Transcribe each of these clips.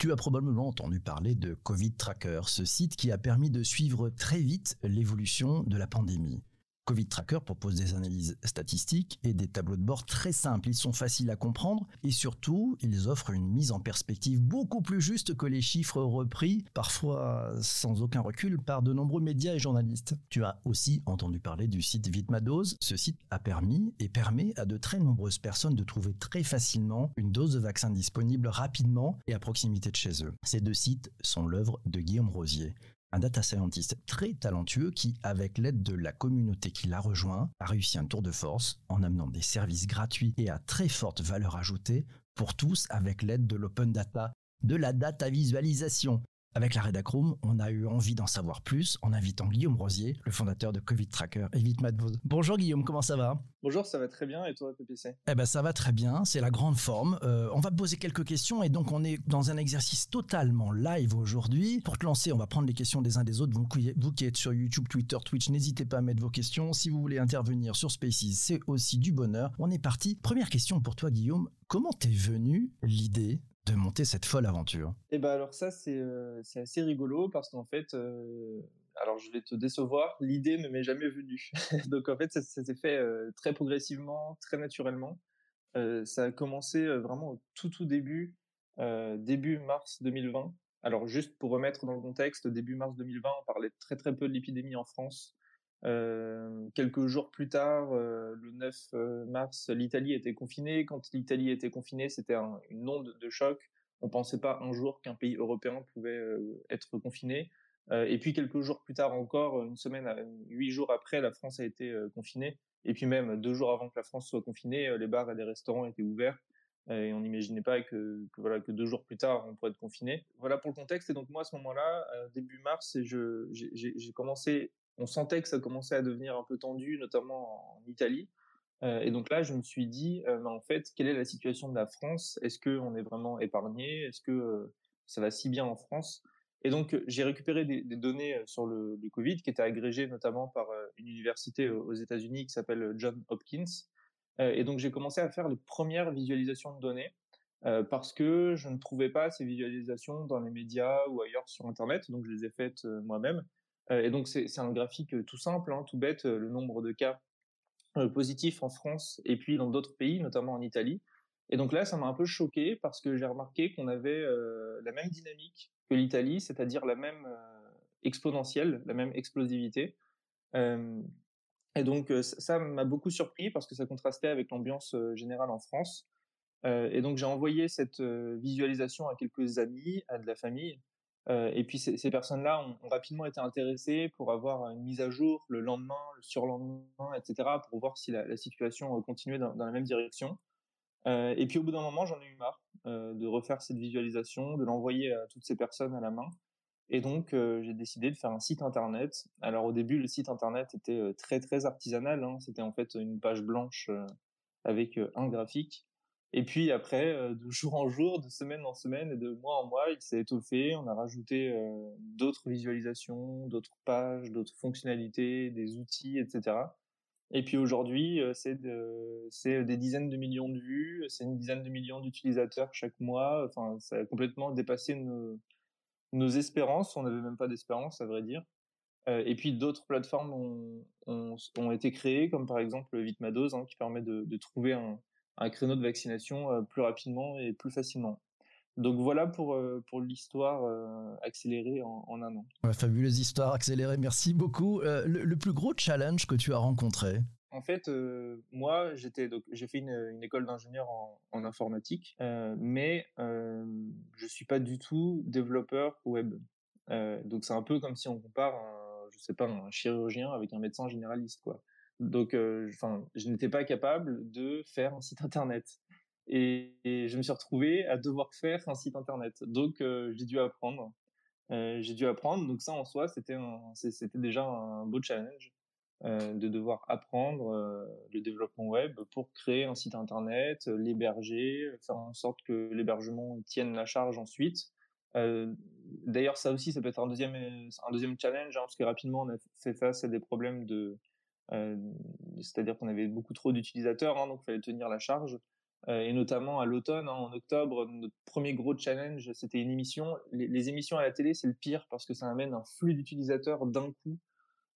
Tu as probablement entendu parler de Covid Tracker, ce site qui a permis de suivre très vite l'évolution de la pandémie. Covid Tracker propose des analyses statistiques et des tableaux de bord très simples. Ils sont faciles à comprendre et surtout, ils offrent une mise en perspective beaucoup plus juste que les chiffres repris, parfois sans aucun recul, par de nombreux médias et journalistes. Tu as aussi entendu parler du site Vitmadose. Ce site a permis et permet à de très nombreuses personnes de trouver très facilement une dose de vaccin disponible rapidement et à proximité de chez eux. Ces deux sites sont l'œuvre de Guillaume Rosier un data scientist très talentueux qui, avec l'aide de la communauté qui l'a rejoint, a réussi un tour de force en amenant des services gratuits et à très forte valeur ajoutée pour tous avec l'aide de l'open data, de la data visualisation. Avec la Redacroom, on a eu envie d'en savoir plus en invitant Guillaume Rosier, le fondateur de Covid Tracker et. Bonjour Guillaume, comment ça va? Bonjour, ça va très bien et toi PPC Eh ben ça va très bien, c'est la grande forme. Euh, on va te poser quelques questions et donc on est dans un exercice totalement live aujourd'hui. Pour te lancer, on va prendre les questions des uns des autres. Vous, vous qui êtes sur YouTube, Twitter, Twitch, n'hésitez pas à mettre vos questions. Si vous voulez intervenir sur Spaces, c'est aussi du bonheur. On est parti. Première question pour toi Guillaume, comment t'es venu l'idée? De monter cette folle aventure Eh ben alors ça euh, c'est assez rigolo parce qu'en fait euh, alors je vais te décevoir, l'idée ne m'est jamais venue. Donc en fait ça, s'est fait euh, très progressivement, très naturellement. ça a commencé vraiment au tout tout début début mars 2020. Alors juste pour remettre dans le contexte, début mars 2020, on parlait très très peu de l'épidémie en France. Euh, quelques jours plus tard, euh, le 9 euh, mars, l'Italie était confinée. Quand l'Italie était confinée, c'était une onde de choc. On pensait pas un jour qu'un pays européen pouvait être confiné. et puis quelques jours plus tard encore, une semaine, huit jours après, la France a été confinée. Et puis même deux jours avant que la France soit confinée, les bars et les restaurants étaient ouverts. et on n'imaginait pas que, voilà que deux jours plus tard on pourrait être confiné. Voilà pour le contexte. Et donc moi à ce moment-là, début mars, j'ai commencé on sentait que ça commençait à devenir un peu tendu, notamment en Italie. Euh, et donc là, je me suis dit, euh, en fait, quelle est la situation de la France? Est-ce qu'on est vraiment épargné? Est-ce que euh, ça va si bien en France? Et donc, j'ai récupéré des, données sur le, Covid qui étaient agrégées notamment par une université aux États-Unis qui s'appelle John Hopkins. et donc, j'ai commencé à faire les premières visualisations de données parce que je ne trouvais pas ces visualisations dans les médias ou ailleurs sur Internet. Donc, je les ai faites moi-même. Euh, et donc c'est un graphique euh, tout simple, hein, tout bête, euh, le nombre de cas positifs en France et puis dans d'autres pays, notamment en Italie. Et donc là, ça m'a un peu choqué parce que j'ai remarqué qu'on avait la même dynamique que l'Italie, c'est-à-dire la même exponentielle, la même explosivité. et donc ça m'a beaucoup surpris parce que ça contrastait avec l'ambiance générale en France. et donc j'ai envoyé cette visualisation à quelques amis, à de la famille, euh, et puis ces, personnes-là ont, rapidement été intéressées pour avoir une mise à jour le lendemain, le surlendemain, etc., pour voir si la, situation euh, continuait dans, la même direction. Euh, et puis au bout d'un moment, j'en ai eu marre de refaire cette visualisation, de l'envoyer à toutes ces personnes à la main. Et donc j'ai décidé de faire un site internet. Alors au début, le site internet était très très artisanal. Hein. C'était en fait une page blanche avec un graphique. Et puis après, euh, de jour en jour, de semaine en semaine et de mois en mois, il s'est étoffé. On a rajouté euh, d'autres visualisations, d'autres pages, d'autres fonctionnalités, des outils, etc. Et puis aujourd'hui, euh, c'est de, c'est des dizaines de millions de vues, c'est une dizaine de millions d'utilisateurs chaque mois. Enfin, ça a complètement dépassé nos, espérances. On n'avait même pas d'espérance, à vrai dire. et puis d'autres plateformes ont, été créées, comme par exemple Vitmadose, hein, qui permet de trouver un, un créneau de vaccination euh, plus rapidement et plus facilement. Donc voilà pour, euh, pour l'histoire euh, accélérée en, un an. fabuleuse histoire accélérée, merci beaucoup. le, plus gros challenge que tu as rencontré? En fait, moi, j'étais donc j'ai fait une, école d'ingénieur en, en, informatique, mais je suis pas du tout développeur web. donc c'est un peu comme si on compare, un, je sais pas, un chirurgien avec un médecin généraliste, quoi. Donc, euh, enfin, je n'étais pas capable de faire un site internet. Et, je me suis retrouvé à devoir faire un site internet. Donc, euh, j'ai dû apprendre. Euh, j'ai dû apprendre. Donc ça, en soi, c'était c'était déjà un beau challenge de devoir apprendre le développement web pour créer un site internet, l'héberger, faire en sorte que l'hébergement tienne la charge ensuite. D'ailleurs, ça aussi, ça peut être un deuxième un deuxième challenge hein, parce que rapidement, on a fait face à des problèmes de c'est-à-dire qu'on avait beaucoup trop d'utilisateurs, hein, donc il fallait tenir la charge. et notamment à l'automne, hein, en octobre, notre premier gros challenge, c'était une émission. Les, émissions à la télé, c'est le pire parce que ça amène un flux d'utilisateurs d'un coup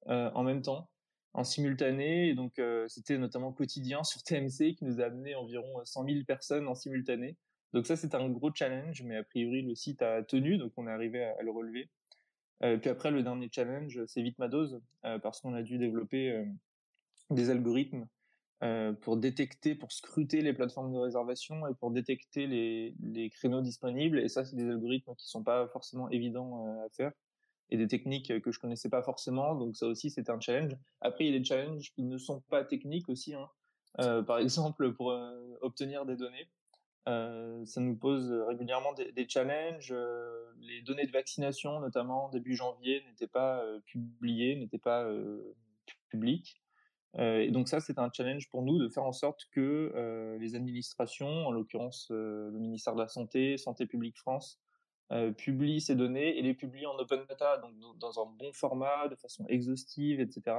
en même temps en simultané. Et donc, c'était notamment quotidien sur TMC qui nous a amené environ 100 000 personnes en simultané. Donc ça, c'est un gros challenge, mais a priori, le site a tenu, donc on est arrivé à, le relever. Euh, puis après, le dernier challenge, c'est vite ma dose, euh, parce qu'on a dû développer euh, des algorithmes pour détecter, pour scruter les plateformes de réservation et pour détecter les, les créneaux disponibles. Et ça, c'est des algorithmes qui sont pas forcément évidents à faire et des techniques que je connaissais pas forcément. Donc ça aussi, c'était un challenge. Après, il y a des challenges qui ne sont pas techniques aussi. Hein. par exemple, pour obtenir des données. Euh, ça nous pose régulièrement des, challenges. Euh, les données de vaccination, notamment début janvier, n'étaient pas euh, publiées, n'étaient pas publiques. et donc ça, c'est un challenge pour nous de faire en sorte que les administrations, en l'occurrence le ministère de la Santé, Santé publique France, publient ces données et les publient en open data, donc dans un bon format, de façon exhaustive, etc.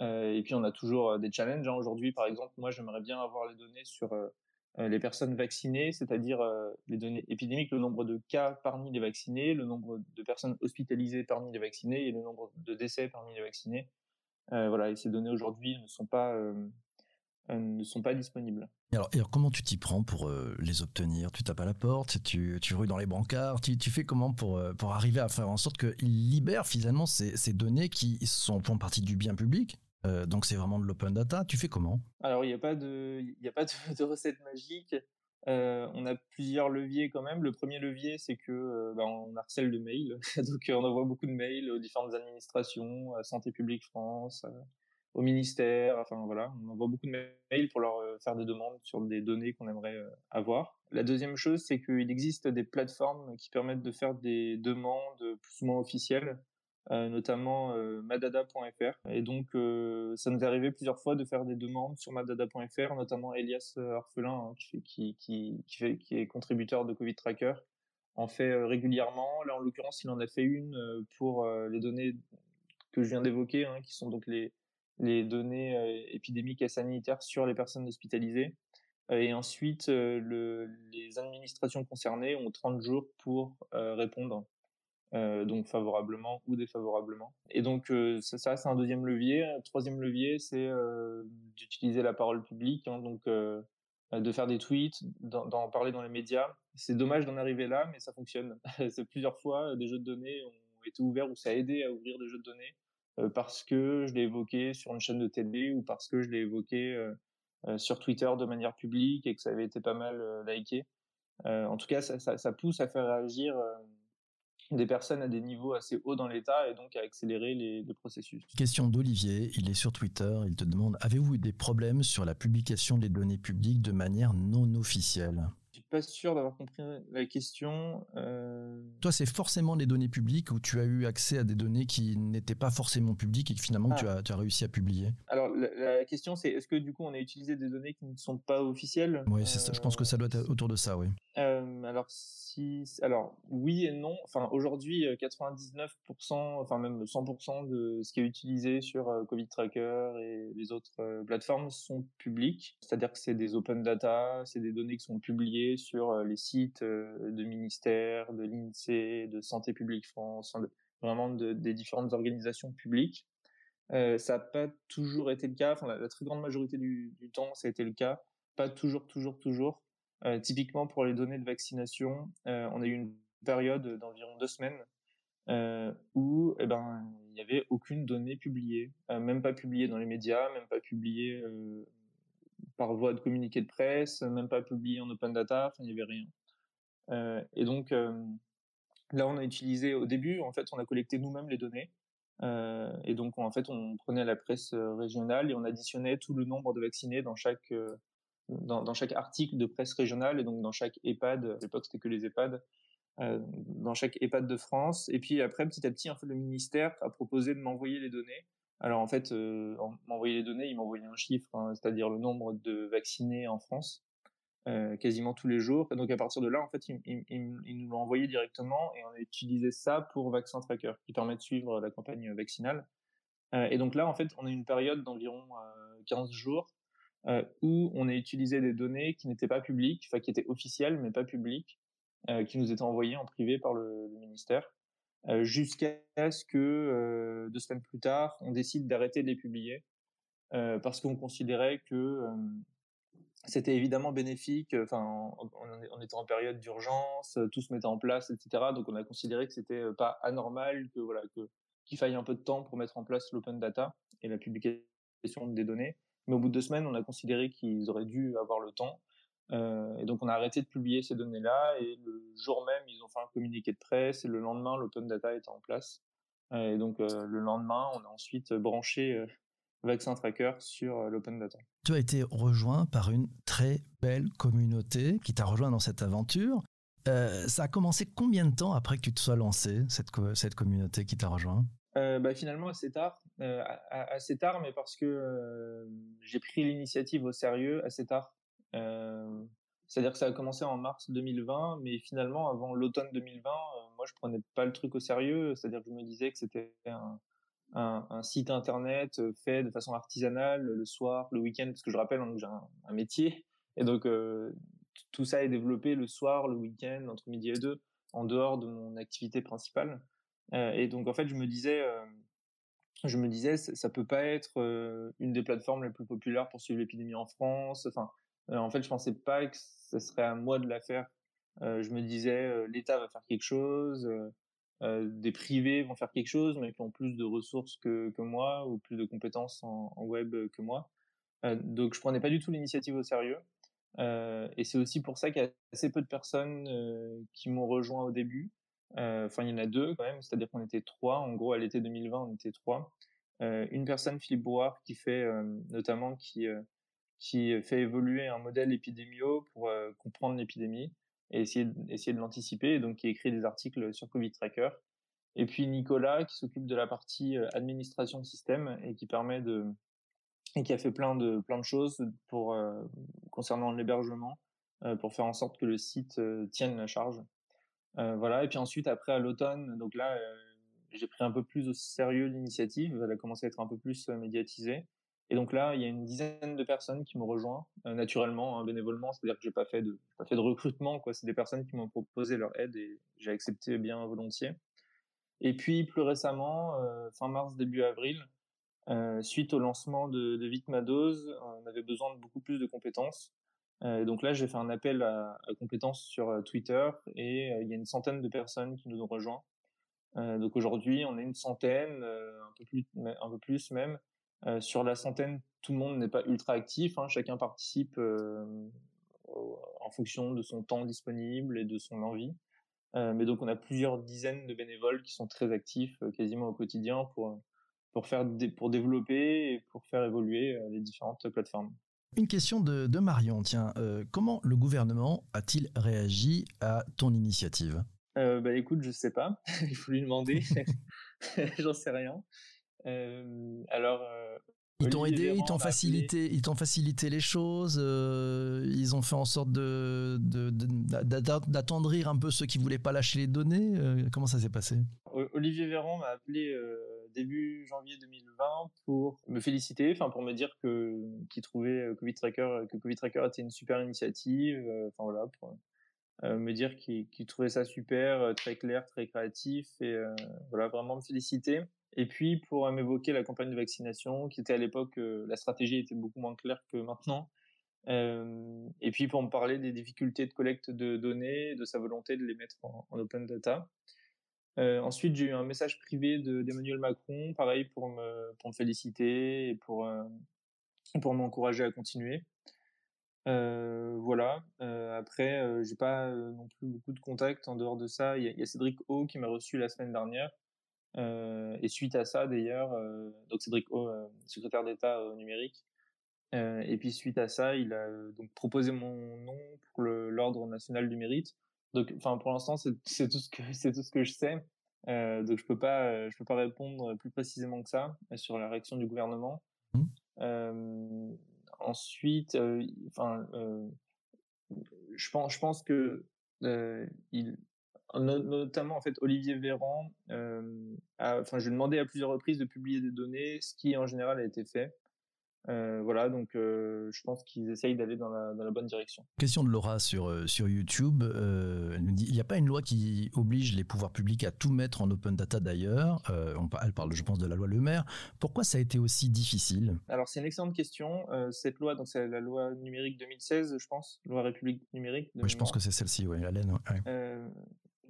et puis on a toujours des challenges. Hein. Aujourd'hui, par exemple, moi, j'aimerais bien avoir les données sur euh, les personnes vaccinées, c'est-à-dire euh, les données épidémiques, le nombre de cas parmi les vaccinés, le nombre de personnes hospitalisées parmi les vaccinés et le nombre de décès parmi les vaccinés. Euh, voilà, ces données aujourd'hui ne sont pas ne sont pas disponibles. alors, comment tu t'y prends pour les obtenir? Tu tapes à la porte, tu, tu rues dans les brancards, tu, tu fais comment pour, pour arriver à faire en sorte qu'ils libèrent finalement ces, ces données qui sont, font partie du bien public? Euh, donc c'est vraiment de l'open data. Tu fais comment? Alors il n'y a pas de, de, recette magique. Euh, on a plusieurs leviers quand même. Le premier levier, c'est que euh, bah, on harcèle de mails, donc on envoie beaucoup de mails aux différentes administrations, à Santé publique France, au ministère. Enfin voilà, on envoie beaucoup de mails pour leur faire des demandes sur des données qu'on aimerait avoir. La deuxième chose, c'est qu'il existe des plateformes qui permettent de faire des demandes plus ou moins officielles notamment euh, madada.fr. Et donc, euh, ça nous est arrivé plusieurs fois de faire des demandes sur madada.fr, notamment Elias Orphelin, hein, qui, est contributeur de Covid Tracker, en fait régulièrement. Là, en l'occurrence, il en a fait une pour les données que je viens d'évoquer, hein, qui sont donc les, données épidémiques et sanitaires sur les personnes hospitalisées. Et ensuite, le, les administrations concernées ont 30 jours pour répondre euh, donc favorablement ou défavorablement. Et donc euh, ça, c'est un deuxième levier. Un troisième levier, c'est euh, d'utiliser la parole publique, hein, donc de faire des tweets, d'en parler dans les médias. C'est dommage d'en arriver là, mais ça fonctionne. c'est plusieurs fois des jeux de données ont été ouverts ou ça a aidé à ouvrir des jeux de données parce que je l'ai évoqué sur une chaîne de télé ou parce que je l'ai évoqué sur Twitter de manière publique et que ça avait été pas mal liké. en tout cas, ça, ça, ça, pousse à faire réagir des personnes à des niveaux assez hauts dans l'État et donc à accélérer les, les processus. Question d'Olivier, il est sur Twitter, il te demande, avez-vous eu des problèmes sur la publication des données publiques de manière non officielle? Pas sûr d'avoir compris la question. Euh. Toi, c'est forcément des données publiques où tu as eu accès à des données qui n'étaient pas forcément publiques et que finalement tu, ah. as, tu as réussi à publier. Alors, la, question, c'est est-ce que du coup, on a utilisé des données qui ne sont pas officielles? Oui, je pense que ça doit être autour de ça, oui. Euh, alors, si, alors, oui et non. Enfin, aujourd'hui, 99%, euh, enfin même 100% de ce qui est utilisé sur Covid Tracker et les autres plateformes sont publics. C'est-à-dire que c'est des open data, c'est des données qui sont publiées sur euh, les sites euh, de ministères, de l'INSEE, de Santé publique France, vraiment des différentes organisations publiques. Euh, ça n'a pas toujours été le cas. Enfin, la, très grande majorité du, temps, ça a été le cas. Pas toujours, toujours, toujours. Typiquement pour les données de vaccination, on a eu une période d'environ deux semaines où eh ben il n'y avait aucune donnée publiée, même pas publiée dans les médias, même pas publiée par voie de communiqué de presse, même pas publié en open data, il n'y avait rien. Euh, et donc, euh, là, on a utilisé, au début, en fait, on a collecté nous-mêmes les données. Euh, et donc, en fait, on prenait la presse régionale et on additionnait tout le nombre de vaccinés dans chaque, dans, chaque article de presse régionale et donc dans chaque EHPAD, à l'époque, c'était que les EHPAD, dans chaque EHPAD de France. Et puis après, petit à petit, en fait, le ministère a proposé de m'envoyer les données alors en fait, euh, on m'envoyait les données, il m'envoyait un chiffre, hein, c'est-à-dire le nombre de vaccinés en France, euh, quasiment tous les jours. Et donc à partir de là, en fait, il, nous l'ont envoyé directement et on a utilisé ça pour Vaccin Tracker, qui permet de suivre la campagne vaccinale. Euh, et donc là, en fait, on a une période d'environ 15 jours où on a utilisé des données qui n'étaient pas publiques, enfin qui étaient officielles mais pas publiques, qui nous étaient envoyées en privé par le, ministère, jusqu'à ce que deux semaines plus tard, on décide d'arrêter de les publier parce qu'on considérait que c'était évidemment bénéfique. Enfin, on, était en période d'urgence, tout se mettait en place, etc. Donc, on a considéré que c'était pas anormal que voilà qu'il faille un peu de temps pour mettre en place l'open data et la publication des données. Mais au bout de deux semaines, on a considéré qu'ils auraient dû avoir le temps. Euh, et donc, on a arrêté de publier ces données-là. Et le jour même, ils ont fait un communiqué de presse. Et le lendemain, l'open data était en place. et donc, le lendemain, on a ensuite branché Vaccin Tracker sur euh, l'open data. Tu as été rejoint par une très belle communauté qui t'a rejoint dans cette aventure. Euh, ça a commencé combien de temps après que tu te sois lancé, cette, cette communauté qui t'a rejoint? Euh, bah, Finalement, assez tard. assez tard, mais parce que j'ai pris l'initiative au sérieux assez tard. C'est-à-dire que ça a commencé en mars 2020, mais finalement, avant l'automne 2020, moi, je prenais pas le truc au sérieux. C'est-à-dire que je me disais que c'était un, site internet euh, fait de façon artisanale le soir, le week-end, parce que je rappelle, hein, j'ai un, métier, et donc euh, tout ça est développé le soir, le week-end, entre midi et deux, en dehors de mon activité principale. Euh, et donc en fait, je me disais, je me disais, ça, peut pas être une des plateformes les plus populaires pour suivre l'épidémie en France. Enfin, en fait, je pensais pas que ce serait à moi de la faire. je me disais, l'État va faire quelque chose. Euh, des privés vont faire quelque chose, mais qui ont plus de ressources que, que moi ou plus de compétences en, web que moi. Euh, donc je prenais pas du tout l'initiative au sérieux. Euh, et c'est aussi pour ça qu'il y a assez peu de personnes qui m'ont rejoint au début. Enfin, il y en a deux quand même, c'est-à-dire qu'on était trois. En gros, à l'été 2020, on était trois. une personne, Philippe Brouard, qui fait notamment qui qui fait évoluer un modèle épidémio pour comprendre l'épidémie et essayer, essayer de l'anticiper, donc qui écrit des articles sur Covid Tracker. Et puis Nicolas qui s'occupe de la partie euh, administration système et qui permet de et qui a fait plein de plein de choses pour euh, concernant l'hébergement euh, pour faire en sorte que le site tienne la charge. Voilà. Et puis ensuite après à l'automne, donc là j'ai pris un peu plus au sérieux l'initiative. Elle a commencé à être un peu plus médiatisée. Et donc là, il y a une dizaine de personnes qui m'ont rejoint euh, naturellement, hein, bénévolement, c'est-à-dire que j'ai pas fait de pas fait de recrutement quoi, c'est des personnes qui m'ont proposé leur aide et j'ai accepté bien volontiers. Et puis plus récemment, euh, fin mars début avril, euh, suite au lancement de, de on avait besoin de beaucoup plus de compétences. Euh, donc là, j'ai fait un appel à, compétences sur euh, Twitter et il y a une centaine de personnes qui nous ont rejoints. donc aujourd'hui, on est une centaine, un peu plus, même. Euh, sur la centaine, tout le monde n'est pas ultra actif. Hein. chacun participe euh, en fonction de son temps disponible et de son envie. Euh, mais donc on a plusieurs dizaines de bénévoles qui sont très actifs quasiment au quotidien pour pour faire pour développer et pour faire évoluer les différentes plateformes. Une question de, de Marion, tiens, comment le gouvernement a-t-il réagi à ton initiative? Bah écoute, je sais pas, il faut lui demander, j'en sais rien. Euh, alors, euh, ils t'ont aidé, ils t'ont facilité, ils t'ont facilité les choses. Euh, ils ont fait en sorte de, d'attendrir un peu ceux qui voulaient pas lâcher les données. comment ça s'est passé? Olivier Véran m'a appelé début janvier 2020 pour me féliciter, enfin pour me dire que qu'il trouvait Covid Tracker, que Covid Tracker était une super initiative. Enfin voilà, pour me dire qu'il trouvait ça super, très clair, très créatif et voilà vraiment me féliciter. Et puis pour m'évoquer la campagne de vaccination, qui était à l'époque, euh, la stratégie était beaucoup moins claire que maintenant. Euh, et puis pour me parler des difficultés de collecte de données, de sa volonté de les mettre en, open data. Euh, ensuite, j'ai eu un message privé d'Emmanuel Macron, pareil pour me, pour me féliciter et pour, euh, pour m'encourager à continuer. Euh, voilà. Euh, après, j'ai pas non plus beaucoup de contacts en dehors de ça. Il y, a Cédric O qui m'a reçu la semaine dernière, et suite à ça, d'ailleurs, donc Cédric O, secrétaire d'État au numérique, et puis suite à ça, il a donc proposé mon nom pour l'ordre national du mérite. Donc, enfin, pour l'instant, c'est tout ce que c'est tout ce que je sais. Euh, donc, je peux pas, je peux pas répondre plus précisément que ça sur la réaction du gouvernement. Mmh. Euh, ensuite, enfin, je pense, je pense que il, notamment en fait Olivier Véran. Euh, enfin, j'ai demandé à plusieurs reprises de publier des données, ce qui en général a été fait. Euh, voilà, donc euh, je pense qu'ils essayent d'aller dans la, dans la, bonne direction. Question de Laura sur, euh, sur YouTube. elle nous dit il n'y a pas une loi qui oblige les pouvoirs publics à tout mettre en open data d'ailleurs. elle parle, je pense, de la loi Le Maire. Pourquoi ça a été aussi difficile? Alors, c'est une excellente question. cette loi, donc c'est la loi numérique 2016, je pense, loi République numérique. Oui, je pense que c'est celle-ci, oui, la laine.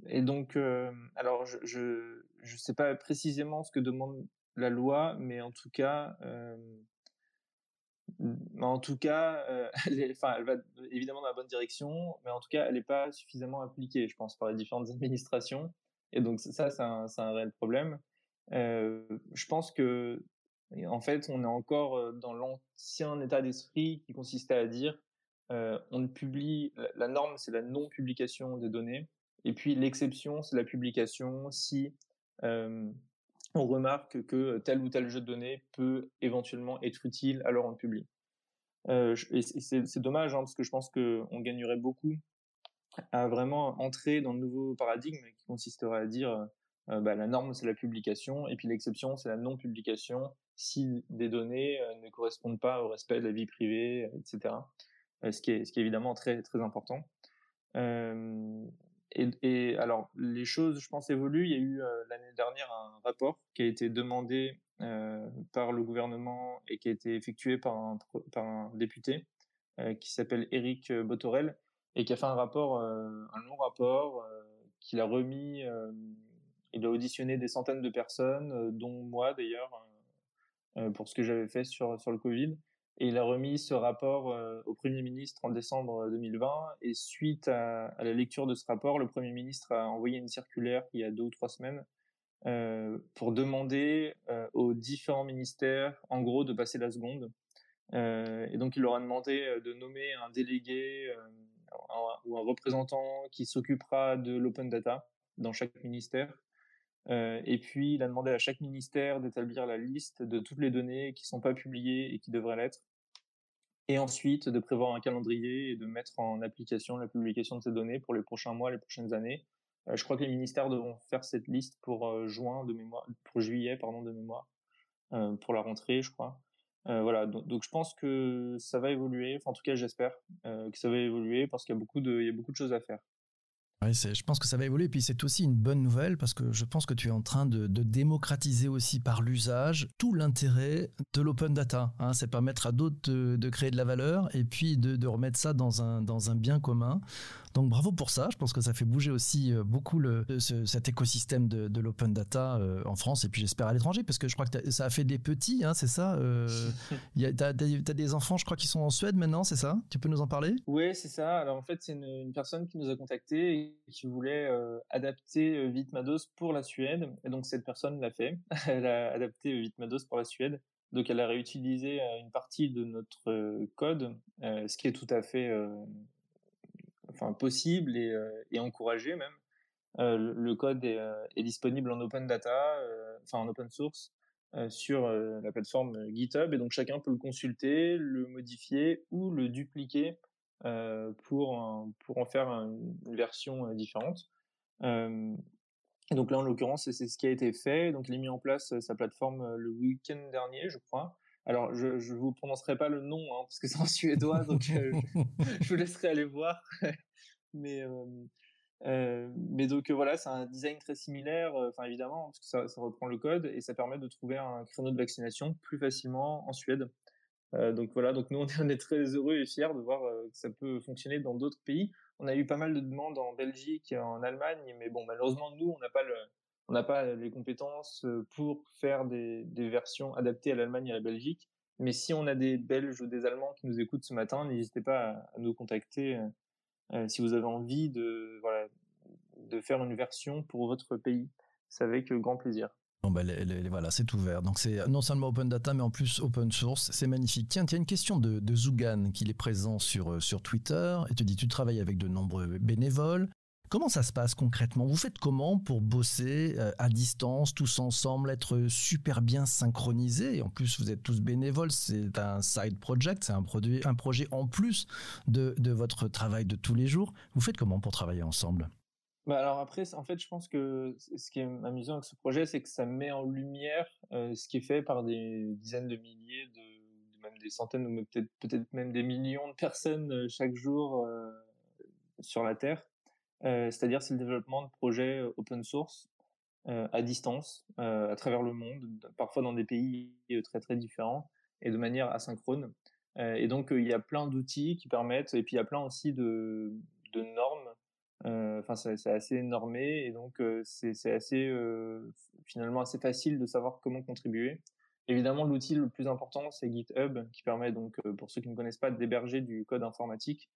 et donc, alors, je ne sais pas précisément ce que demande la loi, mais en tout cas, en tout cas, euh, elle, elle va évidemment dans la bonne direction, mais en tout cas, elle n'est pas suffisamment appliquée, je pense, par les différentes administrations. Et donc ça, c'est un, réel problème. Euh, je pense que, en fait, on est encore euh, dans l'ancien état d'esprit qui consistait à dire, on publie, la, norme, c'est la non-publication des données, et puis l'exception, c'est la publication si on remarque que tel ou tel jeu de données peut éventuellement être utile, alors on le publie. Euh, et c'est dommage hein, parce que je pense qu'on gagnerait beaucoup à vraiment entrer dans le nouveau paradigme qui consisterait à dire euh, bah, la norme c'est la publication et puis l'exception c'est la non publication si des données euh, ne correspondent pas au respect de la vie privée, etc. ce, qui est, ce qui est évidemment très très important. Et, alors, les choses, je pense, évoluent. Il y a eu l'année dernière un rapport qui a été demandé par le gouvernement et qui a été effectué par un, par un député qui s'appelle Éric Botorel et qui a fait un rapport, un long rapport qu'il a remis. il a auditionné des centaines de personnes, dont moi d'ailleurs, pour ce que j'avais fait sur, sur le Covid. Et il a remis ce rapport euh, au Premier ministre en décembre 2020. Et suite à, la lecture de ce rapport, le Premier ministre a envoyé une circulaire il y a deux ou trois semaines euh, pour demander euh, aux différents ministères, en gros, de passer la seconde. et donc, il leur a demandé de nommer un délégué ou un représentant qui s'occupera de l'open data dans chaque ministère. et puis, il a demandé à chaque ministère d'établir la liste de toutes les données qui ne sont pas publiées et qui devraient l'être et ensuite de prévoir un calendrier et de mettre en application la publication de ces données pour les prochains mois, les prochaines années. Euh, je crois que les ministères devront faire cette liste pour euh, juin de mémoire, pour juillet pardon de mémoire, euh, pour la rentrée, je crois. voilà, donc, je pense que ça va évoluer. En tout cas, j'espère que ça va évoluer parce qu'il y a beaucoup de, il y a beaucoup de choses à faire je pense que ça va évoluer. Et puis c'est aussi une bonne nouvelle parce que je pense que tu es en train de, démocratiser aussi par l'usage tout l'intérêt de l'open data. Hein. c'est permettre à d'autres de, créer de la valeur et puis de, remettre ça dans un, dans un bien commun. Donc bravo pour ça. Je pense que ça fait bouger aussi euh, beaucoup le, cet écosystème de, l'open data euh, en France et puis j'espère à l'étranger parce que je crois que ça a fait des petits, hein, c'est ça euh, Tu as, des enfants, je crois, qui sont en Suède maintenant, c'est ça? Tu peux nous en parler? Oui, c'est ça. Alors en fait, c'est une, personne qui nous a contactés qui voulait adapter Vitmados pour la Suède. Et donc cette personne l'a fait. Elle a adapté Vitmados pour la Suède. Donc elle a réutilisé une partie de notre code, ce qui est tout à fait enfin possible et, euh, encouragé même. Euh, le, code est, euh, est, disponible en open data, enfin en open source sur la plateforme GitHub et donc chacun peut le consulter, le modifier ou le dupliquer pour pour en faire une version différente. Et donc là, en l'occurrence, c'est ce qui a été fait. Donc, il a mis en place sa plateforme le week-end dernier, je crois. Alors, je ne vous prononcerai pas le nom, hein, parce que c'est en suédois, donc je, je, vous laisserai aller voir. mais, euh, mais donc voilà, c'est un design très similaire, enfin évidemment, parce que ça, ça, reprend le code et ça permet de trouver un créneau de vaccination plus facilement en Suède. Euh, donc voilà, donc nous on est, très heureux et fiers de voir que ça peut fonctionner dans d'autres pays. On a eu pas mal de demandes en Belgique en Allemagne, mais bon, malheureusement nous on n'a pas les compétences pour faire des, versions adaptées à l'Allemagne et à la Belgique. Mais si on a des Belges ou des Allemands qui nous écoutent ce matin, n'hésitez pas à, nous contacter euh, si vous avez envie de, de faire une version pour votre pays. C'est avec grand plaisir. Bon ben, voilà, c'est ouvert. Donc c'est non seulement open data, mais en plus open source. C'est magnifique. Tiens, il y a une question de, de Zougan qui est présent sur, sur Twitter et te dit tu travailles avec de nombreux bénévoles. Comment ça se passe concrètement? Vous faites comment pour bosser euh, à distance, tous ensemble, être super bien synchronisés? En plus, vous êtes tous bénévoles, c'est un side project, c'est un, un projet en plus de, votre travail de tous les jours. Vous faites comment pour travailler ensemble? Bah alors après, en fait, je pense que ce qui est amusant avec ce projet, c'est que ça met en lumière euh, ce qui est fait par des dizaines de milliers même des centaines ou peut-être même des millions de personnes chaque jour sur la Terre. C'est-à-dire c'est le développement de projets open source à distance, à travers le monde, parfois dans des pays très très différents et de manière asynchrone. et donc il y a plein d'outils qui permettent, et puis il y a plein aussi de normes Enfin, c'est assez normé et donc c'est assez finalement assez facile de savoir comment contribuer. Évidemment, l'outil le plus important, c'est GitHub, qui permet donc, pour ceux qui ne connaissent pas, d'héberger du code informatique,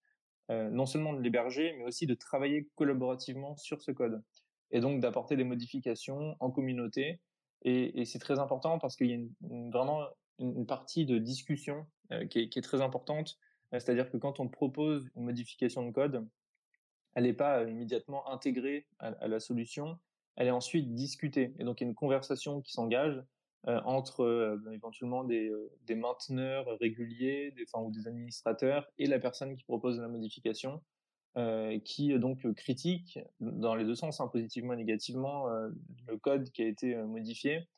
non seulement de l'héberger, mais aussi de travailler collaborativement sur ce code, et donc d'apporter des modifications en communauté. Et, c'est très important parce qu'il y a vraiment une, partie de discussion qui, est, très importante. C'est-à-dire que quand on propose une modification de code, elle n'est pas immédiatement intégrée à, la solution, elle est ensuite discutée. Et donc il y a une conversation qui s'engage entre ben, éventuellement des, des, mainteneurs réguliers, des, enfin, ou des administrateurs et la personne qui propose la modification, qui donc critique dans les deux sens, hein, positivement et négativement, le code qui a été modifié,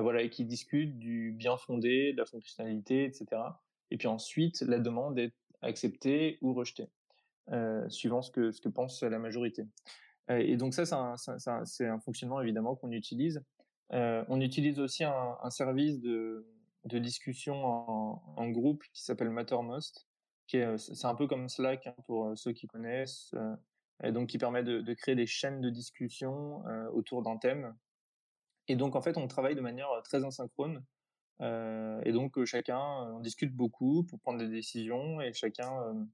voilà, et qui discute du bien fondé, de la fonctionnalité, etc. Et puis ensuite, la demande est acceptée ou rejetée. Euh, suivant ce que, ce que pense la majorité. Euh, et donc ça, c'est un, fonctionnement évidemment qu'on utilise. Euh, on utilise aussi un, service de, de discussion en, groupe qui s'appelle Mattermost, qui est, c'est un peu comme Slack hein, pour ceux qui connaissent, et donc qui permet de, de, créer des chaînes de discussion autour d'un thème. Et donc en fait, on travaille de manière très asynchrone. et donc chacun, on discute beaucoup pour prendre des décisions et chacun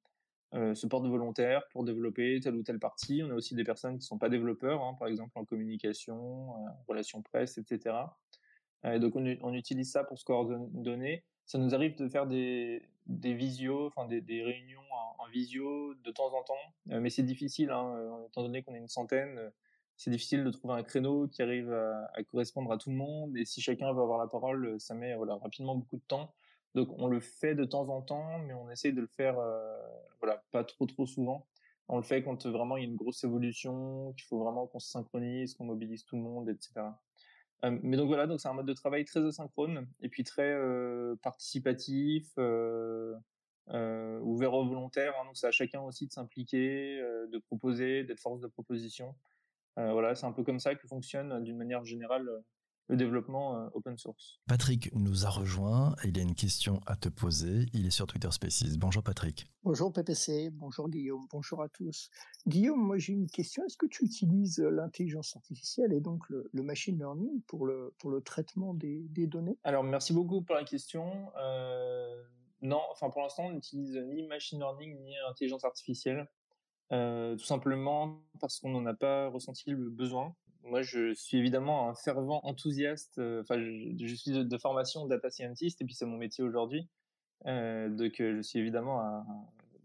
euh, se portent volontaires pour développer telle ou telle partie. On a aussi des personnes qui ne sont pas développeurs, hein, par exemple en communication, euh, relations presse, etc. Euh, donc on, utilise ça pour se coordonner. Ça nous arrive de faire des, visios, enfin des, réunions en, visio de temps en temps, euh, mais c'est difficile, hein, étant donné qu'on est une centaine. c'est difficile de trouver un créneau qui arrive à, correspondre à tout le monde. Et si chacun veut avoir la parole, ça met rapidement beaucoup de temps. Donc on le fait de temps en temps, mais on essaie de le faire, euh, voilà, pas trop trop souvent. On le fait quand vraiment il y a une grosse évolution, qu'il faut vraiment qu'on se synchronise, qu'on mobilise tout le monde, etc. Euh, mais donc voilà, donc c'est un mode de travail très asynchrone et puis très euh, participatif, euh, euh, ouvert aux volontaires. Hein, donc c'est à chacun aussi de s'impliquer, euh, de proposer, d'être force de proposition. voilà, c'est un peu comme ça que fonctionne d'une manière générale le développement euh, open source. Patrick nous a rejoint. Il a une question à te poser. Il est sur Twitter Spaces. Bonjour Patrick. Bonjour PPC. Bonjour Guillaume. Bonjour à tous. Guillaume, moi j'ai une question. Est-ce que tu utilises euh, l'intelligence artificielle et donc le, machine learning pour le, pour le traitement des, des données? Alors merci beaucoup pour la question. Euh, non, enfin pour l'instant on n'utilise ni machine learning ni intelligence artificielle. Euh, tout simplement parce qu'on n'en a pas ressenti le besoin moi, je suis évidemment un fervent enthousiaste. Euh, enfin, je, suis de, formation data scientist et puis c'est mon métier aujourd'hui. Euh, donc, euh, je suis évidemment un,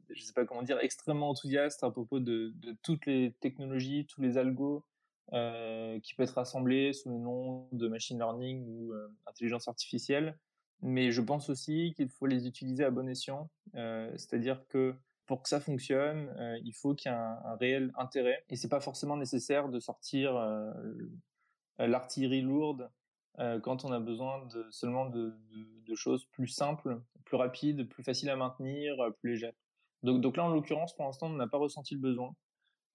je sais pas comment dire, extrêmement enthousiaste à propos de, toutes les technologies, tous les algos qui peuvent être rassemblés sous le nom de machine learning ou intelligence artificielle. Mais je pense aussi qu'il faut les utiliser à bon escient. C'est-à-dire que pour que ça fonctionne, euh, il faut qu'il y ait un, réel intérêt. Et c'est pas forcément nécessaire de sortir euh, l'artillerie lourde euh, quand on a besoin seulement de, choses plus simples, plus rapides, plus faciles à maintenir, plus légères. Donc, là, en l'occurrence, pour l'instant, on n'a pas ressenti le besoin.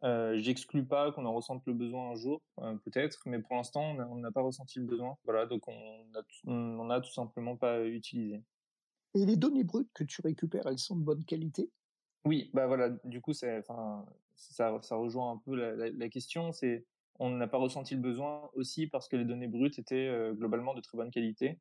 J'exclus pas qu'on en ressente le besoin un jour, peut-être, mais pour l'instant, on n'a pas ressenti le besoin. Voilà, donc on n'en a, a tout simplement pas utilisé. Et les données brutes que tu récupères, elles sont de bonne qualité? Oui, bah voilà, du coup, ça, ça rejoint un peu la, question. C'est, on n'a pas ressenti le besoin aussi parce que les données brutes étaient globalement de très bonne qualité.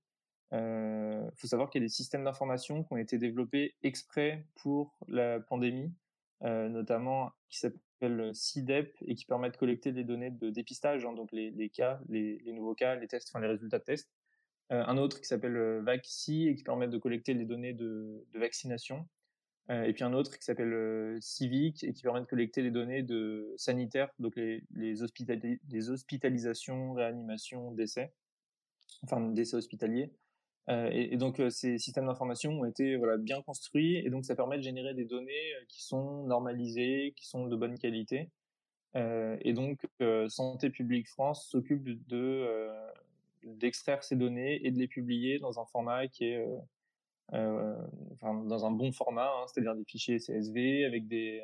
Il faut savoir qu'il y a des systèmes d'information qui ont été développés exprès pour la pandémie, notamment qui s'appelle CIDEP et qui permet de collecter des données de dépistage, hein, donc les, cas, les, nouveaux cas, les tests, enfin les résultats de tests. Un autre qui s'appelle VACSI et qui permet de collecter les données de vaccination. Euh, et puis un autre qui s'appelle euh, Civic et qui permet de collecter les données de sanitaires, donc les, hospitalisations, réanimations, décès, enfin décès hospitaliers. Euh, et, donc ces systèmes d'information ont été bien construits et donc ça permet de générer des données qui sont normalisées, qui sont de bonne qualité. Et donc Santé publique France s'occupe de d'extraire ces données et de les publier dans un format qui est dans un bon format, hein, c'est-à-dire des fichiers CSV avec des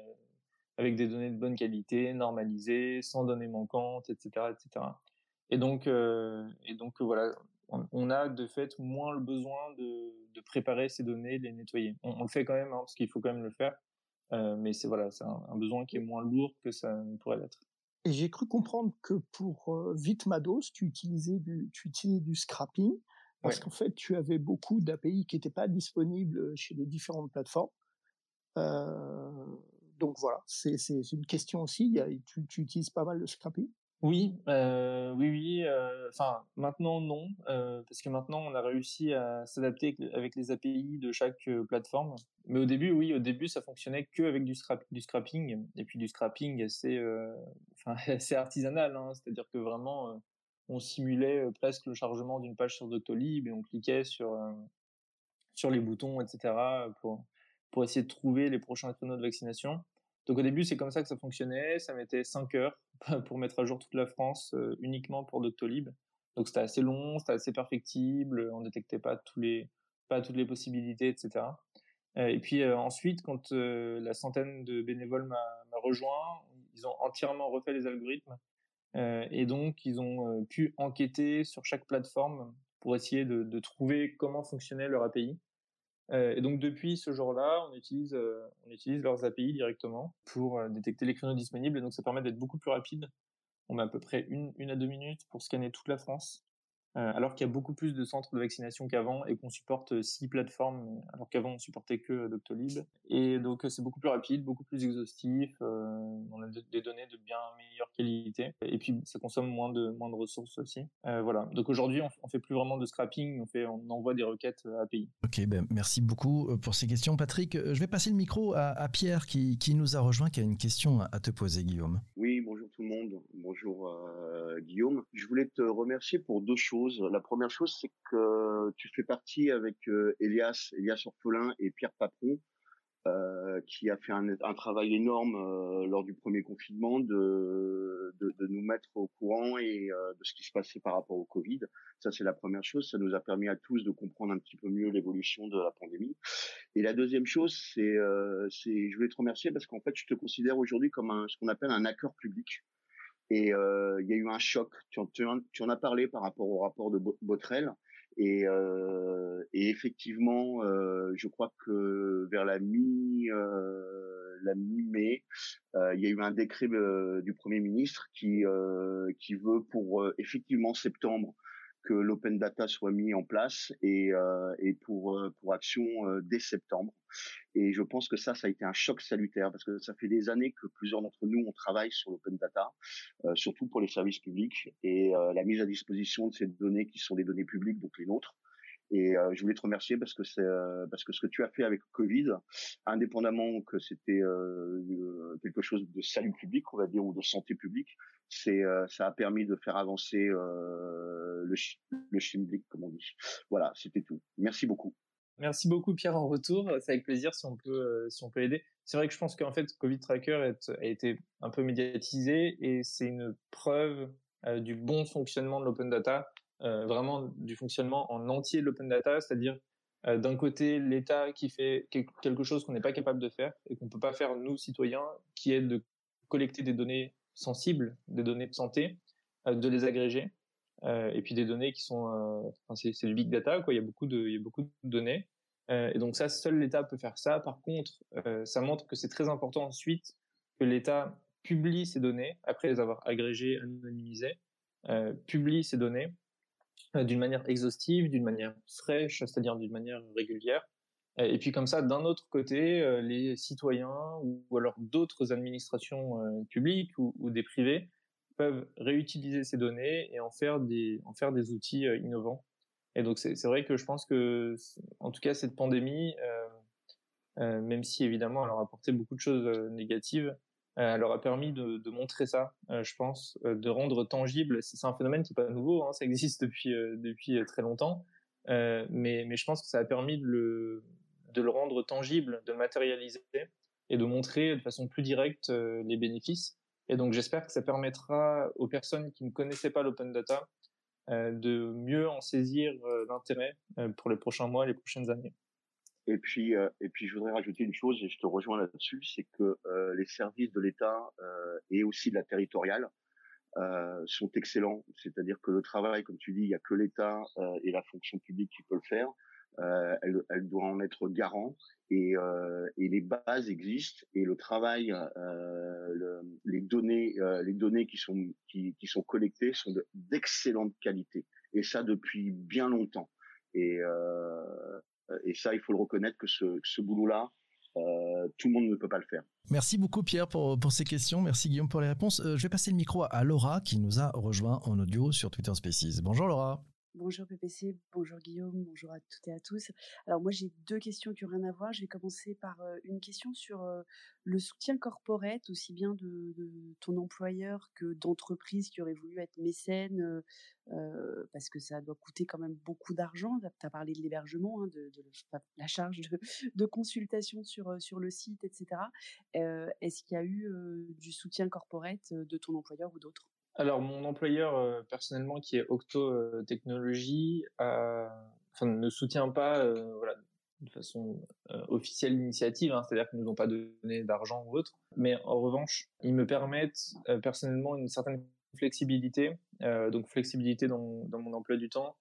avec des données de bonne qualité, normalisées, sans données manquantes, etc., etc. Et donc, et donc voilà, on, a de fait moins le besoin de, de préparer ces données, de les nettoyer. On, le fait quand même, hein, parce qu'il faut quand même le faire, mais c'est voilà, c'est un, besoin qui est moins lourd que ça ne pourrait l'être. Et j'ai cru comprendre que pour euh, Vitmados, tu utilisais du, tu utilisais du scrapping parce qu'en fait, tu avais beaucoup d'API qui n'étaient pas disponibles chez les différentes plateformes. Euh, donc voilà, c'est une question aussi. tu, tu utilises pas mal de scrapping oui, euh, oui, oui. Euh, enfin, maintenant non, parce que maintenant on a réussi à s'adapter avec les API de chaque plateforme. Mais au début, oui, au début ça fonctionnait que avec du, scrap, du scrapping, et puis du scrapping assez, enfin, assez artisanal. Hein. C'est-à-dire que vraiment, on simulait presque le chargement d'une page sur Doctolib et on cliquait sur sur les boutons, etc. pour pour essayer de trouver les prochains créneaux de vaccination. Donc au début, c'est comme ça que ça fonctionnait. Ça mettait 5 heures pour mettre à jour toute la France uniquement pour Doctolib. Donc c'était assez long, c'était assez perfectible, on détectait pas tous les pas toutes les possibilités, etc. Et puis ensuite, quand la centaine de bénévoles m'a rejoint, ils ont entièrement refait les algorithmes et donc ils ont pu enquêter sur chaque plateforme pour essayer de, trouver comment fonctionnait leur API. Euh, et donc depuis ce jour-là, on utilise, euh, on utilise leurs API directement pour euh, détecter les créneaux disponibles. Et donc ça permet d'être beaucoup plus rapide. On met à peu près une, une à deux minutes pour scanner toute la France. Euh, alors qu'il y a beaucoup plus de centres de vaccination qu'avant et qu'on supporte euh, six plateformes, alors qu'avant on supportait que euh, Doctolib. Et donc c'est beaucoup plus rapide, beaucoup plus exhaustif, on a des données de bien meilleure qualité et puis ça consomme moins de moins de ressources aussi. voilà. Donc aujourd'hui on, on fait plus vraiment de scrapping, on fait on envoie des requêtes API. Ok, ben merci beaucoup pour ces questions, Patrick. Je vais passer le micro à, à Pierre qui, qui nous a rejoint, qui a une question à te poser, Guillaume. Oui, bonjour tout le monde. Bonjour Guillaume. Je voulais te remercier pour deux choses la première chose, c'est que tu fais partie avec euh, Elias, Elias Orphelin et Pierre Papron, euh, qui a fait un, travail énorme euh, lors du premier confinement de, nous mettre au courant et de ce qui se passait par rapport au Covid. Ça, c'est la première chose. Ça nous a permis à tous de comprendre un petit peu mieux l'évolution de la pandémie. Et la deuxième chose, c'est, c'est, je voulais te remercier parce qu'en fait, je te considère aujourd'hui comme un, ce qu'on appelle un hacker public. Et euh, il y a eu un choc. Tu en, tu en, as parlé par rapport au rapport de Botrel. Et, euh, et effectivement, euh, je crois que vers la mi euh, la mi-mai, euh, il y a eu un décret du Premier ministre qui qui veut pour effectivement septembre que l'open data soit mis en place et, euh, euh, pour action euh, dès septembre. Et je pense que ça, ça a été un choc salutaire parce que ça fait des années que plusieurs d'entre nous on travaille sur l'open data, surtout pour les services publics et la mise à disposition de ces données qui sont les données publiques, donc les nôtres. Et euh, je voulais te remercier parce que euh, parce que ce que tu as fait avec Covid, indépendamment que c'était euh, quelque chose de salut public, on va dire, ou de santé publique, c'est ça a permis de faire avancer le le chimblick, comme on dit. Voilà, c'était tout. Merci beaucoup. Merci beaucoup Pierre en retour. C'est avec plaisir si on peut si on peut aider. C'est vrai que je pense qu'en fait Covid Tracker a été un peu médiatisé et c'est une preuve du bon fonctionnement de l'open data vraiment du fonctionnement en entier de l'open data, c'est-à-dire euh, d'un côté l'État qui fait quelque chose qu'on n'est pas capable de faire et qu'on peut pas faire nous citoyens, qui est de collecter des données sensibles, des données de santé, euh, de les agréger, et puis des données qui sont, c'est, du big data, quoi. Il y a beaucoup de, il y a beaucoup de données. et donc ça, seul l'État peut faire ça. Par contre, ça montre que c'est très important ensuite que l'État publie ces données après les avoir agrégées, anonymisées, publie ces données euh, d'une manière exhaustive, d'une manière fraîche, c'est-à-dire d'une manière régulière. Et puis comme ça, d'un autre côté, euh, les citoyens ou, alors d'autres administrations euh, publiques ou, des privés peuvent réutiliser ces données et en faire des, en faire des outils innovants. Et donc c'est vrai que je pense que, en tout cas, cette pandémie, euh, même si évidemment elle a apporté beaucoup de choses négatives, euh, leur a permis de, de montrer ça, euh, je pense, euh, de rendre tangible. C'est un phénomène qui est pas nouveau, hein, ça existe depuis depuis très longtemps, mais mais je pense que ça a permis de le de le rendre tangible, de le matérialiser et de montrer de façon plus directe les bénéfices. Et donc j'espère que ça permettra aux personnes qui ne connaissaient pas l'open data de mieux en saisir l'intérêt pour les prochains mois, les prochaines années. Et puis, euh, et puis, je voudrais rajouter une chose, et je te rejoins là-dessus, c'est que euh, les services de l'État euh, et aussi de la territoriale sont excellents. C'est-à-dire que le travail, comme tu dis, il n'y a que l'État et la fonction publique qui peut le faire. elle, elle doit en être garant et, et les bases existent et le travail, le, les données, les données qui sont qui, qui sont collectées sont d'excellente qualité et ça depuis bien longtemps. Et, euh, et ça, il faut le reconnaître que ce, boulot-là, euh, tout le monde ne peut pas le faire. Merci beaucoup Pierre pour, pour ces questions. Merci Guillaume pour les réponses. Euh, je vais passer le micro à Laura qui nous a rejoint en audio sur Twitter Spaces. Bonjour Laura. Bonjour PPC, bonjour Guillaume, bonjour à toutes et à tous. Alors moi j'ai deux questions qui n'ont rien à voir. Je vais commencer par une question sur le soutien corporate, aussi bien de, ton employeur que d'entreprises qui auraient voulu être mécènes, parce que ça doit coûter quand même beaucoup d'argent. Tu as parlé de l'hébergement, hein, de, la charge de, consultation sur, sur le site, etc. Est-ce qu'il y a eu du soutien corporate de ton employeur ou d'autres? Alors, mon employeur, euh, personnellement, qui est Octo euh, Technologies, ne soutient pas euh, de façon officielle l'initiative, hein, c'est-à-dire qu'ils ne nous ont pas donné d'argent ou autre. Mais en revanche, ils me permettent personnellement une certaine flexibilité, donc flexibilité dans, mon emploi du temps.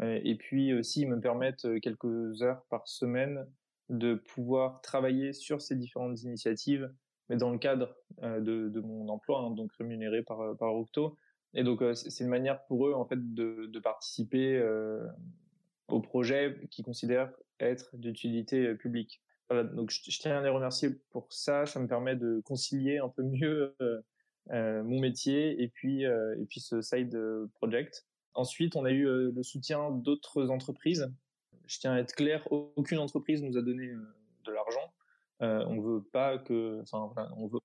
et puis aussi, ils me permettent quelques heures par semaine de pouvoir travailler sur ces différentes initiatives mais dans le cadre euh, de, mon emploi, hein, donc rémunéré par, euh, par Octo. Et donc, euh, c'est une manière pour eux, en fait, de, participer au projet qu'ils considèrent être d'utilité publique. Voilà, donc je, tiens à les remercier pour ça. Ça me permet de concilier un peu mieux mon métier et puis et puis ce side project. Ensuite, on a eu le soutien d'autres entreprises. Je tiens à être clair, aucune entreprise nous a donné de l'argent. Euh, on veut pas que, enfin, on veut,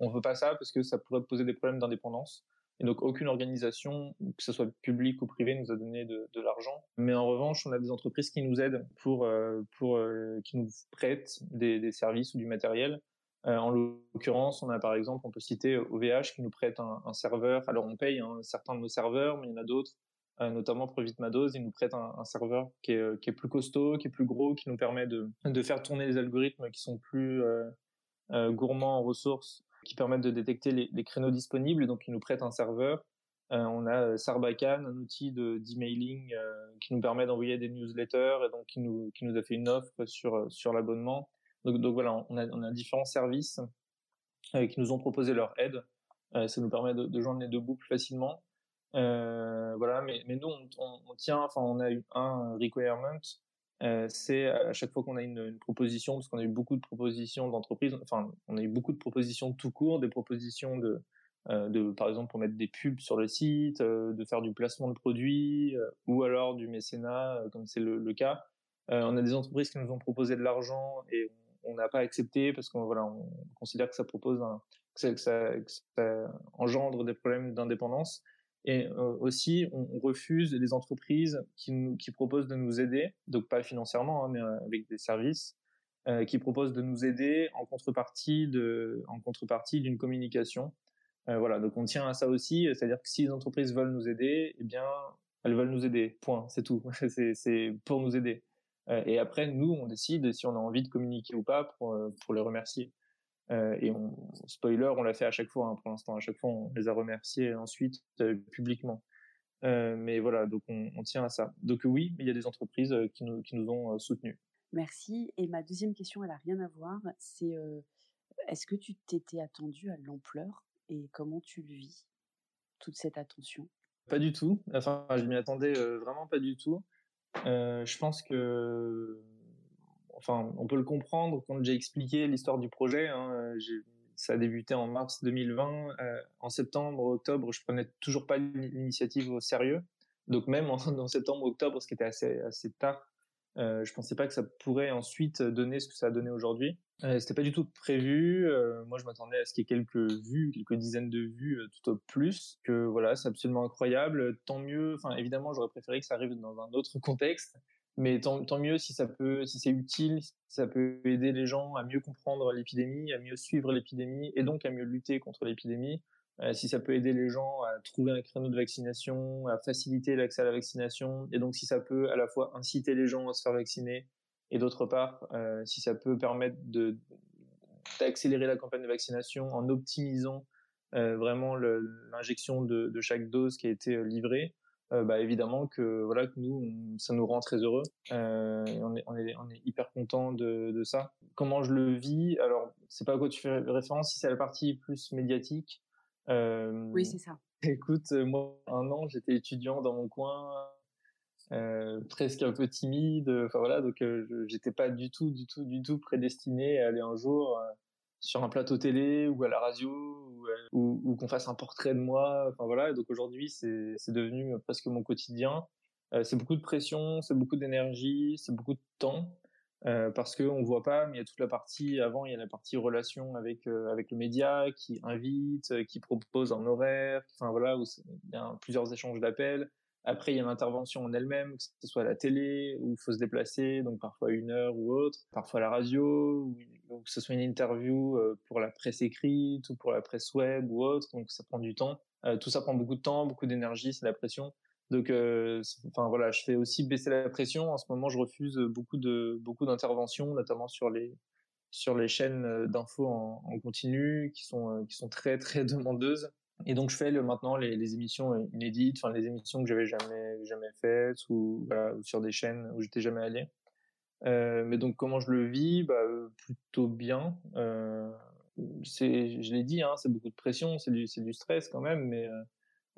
on veut pas ça parce que ça pourrait poser des problèmes d'indépendance. Et donc aucune organisation, que ce soit publique ou privée, nous a donné de, l'argent. Mais en revanche, on a des entreprises qui nous aident pour, euh, pour euh, qui nous prêtent des, services ou du matériel. Euh, en l'occurrence, on a par exemple, on peut citer OVH qui nous prête un, serveur. Alors on paye un certain de nos serveurs, mais il y en a d'autres notamment pour Vitmados, ils nous prêtent un, serveur qui est, euh, qui est, plus costaud, qui est plus gros, qui nous permet de, de faire tourner les algorithmes qui sont plus euh, euh, gourmands en ressources, qui permettent de détecter les, créneaux disponibles. Donc, ils nous prêtent un serveur. Euh, on a Sarbacane, un outil d'emailing qui nous permet d'envoyer des newsletters et donc qui nous, a fait une offre sur, l'abonnement. Donc, voilà, on a, différents services qui nous ont proposé leur aide. ça nous permet de, de joindre les deux boucles facilement. Euh, voilà, mais, mais nous, on, tient, enfin, on a eu un requirement, euh, c'est à chaque fois qu'on a une, une proposition, parce qu'on a eu beaucoup de propositions d'entreprises, enfin, on a eu beaucoup de propositions tout court, des propositions de, euh, de par exemple, pour mettre des pubs sur le site, de faire du placement de produits, ou alors du mécénat, comme c'est le, cas. on a des entreprises qui nous ont proposé de l'argent et on n'a pas accepté parce qu'on voilà, on considère que ça propose un, que ça engendre des problèmes d'indépendance. Et euh, aussi, on, refuse les entreprises qui, proposent de nous aider, donc pas financièrement, hein, mais euh, avec des services, euh, qui proposent de nous aider en contrepartie de, en contrepartie d'une communication. Voilà, donc on tient à ça aussi, c'est-à-dire que si les entreprises veulent nous aider, eh bien, elles veulent nous aider. Point, c'est tout. c'est pour nous aider. Et après, nous, on décide si on a envie de communiquer ou pas pour les remercier. Euh, et on, spoiler, on l'a fait à chaque fois hein, pour l'instant. À chaque fois, on les a remerciés ensuite euh, publiquement. Euh, mais voilà, donc on, on, tient à ça. Donc oui, il y a des entreprises qui nous, qui nous ont soutenus. Merci. Et ma deuxième question, elle a rien à voir. C'est est-ce que tu t'étais attendu à l'ampleur et comment tu le vis toute cette attention? Pas du tout. Enfin, je m'y attendais vraiment pas du tout. je pense que enfin, on peut le comprendre quand j'ai expliqué l'histoire du projet. Hein, ça a débuté en mars 2020. Euh, en septembre, octobre, je prenais toujours pas l'initiative au sérieux. Donc même en, septembre, octobre, ce qui était assez assez tard, euh, je pensais pas que ça pourrait ensuite donner ce que ça a donné aujourd'hui. Euh, C'était pas du tout prévu. Euh, moi, je m'attendais à ce qu'il y ait quelques vues, quelques dizaines de vues euh, tout au plus. Que voilà, c'est absolument incroyable. Tant mieux. Enfin, évidemment, j'aurais préféré que ça arrive dans un autre contexte mais tant, mieux si ça peut, si c'est utile, si ça peut aider les gens à mieux comprendre l'épidémie, à mieux suivre l'épidémie et donc à mieux lutter contre l'épidémie. Euh, si ça peut aider les gens à trouver un créneau de vaccination, à faciliter l'accès à la vaccination, et donc si ça peut à la fois inciter les gens à se faire vacciner et d'autre part, si ça peut permettre d'accélérer la campagne de vaccination en optimisant vraiment l'injection de, chaque dose qui a été livrée, bah évidemment que voilà que nous ça nous rend très heureux. Euh, on, est, on, est, on est hyper content de, de, ça. Comment je le vis? Alors c'est pas à quoi tu fais référence si c'est la partie plus médiatique euh, oui c'est ça. écoute moi un an j'étais étudiant dans mon coin euh, presque un peu timide enfin voilà donc j'étais pas du tout du tout du tout prédestiné à aller un jour sur un plateau télé ou à la radio ou, euh, qu'on fasse un portrait de moi. Enfin voilà. Donc aujourd'hui, c'est devenu presque mon quotidien. Euh, c'est beaucoup de pression, c'est beaucoup d'énergie, c'est beaucoup de temps. Euh, parce que on voit pas, mais il y a toute la partie avant, il y a la partie relation avec avec le média qui invite, qui propose un horaire, enfin voilà, où il y a plusieurs échanges d'appels. Après, il y a l'intervention en elle-même, que ce soit à la télé, où il faut se déplacer, donc parfois une heure ou autre, parfois à la radio, ou, que ce soit une interview euh, pour la presse écrite ou pour la presse web ou autre, donc ça prend du temps. Euh, tout ça prend beaucoup de temps, beaucoup d'énergie, c'est la pression. Donc, euh, enfin voilà, je fais aussi baisser la pression. En ce moment, je refuse beaucoup de beaucoup d'interventions, notamment sur les sur les chaînes d'infos en, en, continu, qui sont qui sont très très demandeuses. Et donc je fais le, maintenant les, émissions inédites, enfin les émissions que j'avais jamais jamais faites ou, sur des chaînes où j'étais jamais allé. Euh, mais donc comment je le vis? Bah, Plutôt bien. Euh, c'est, je l'ai dit, hein, c'est beaucoup de pression, c'est du, stress quand même, mais euh,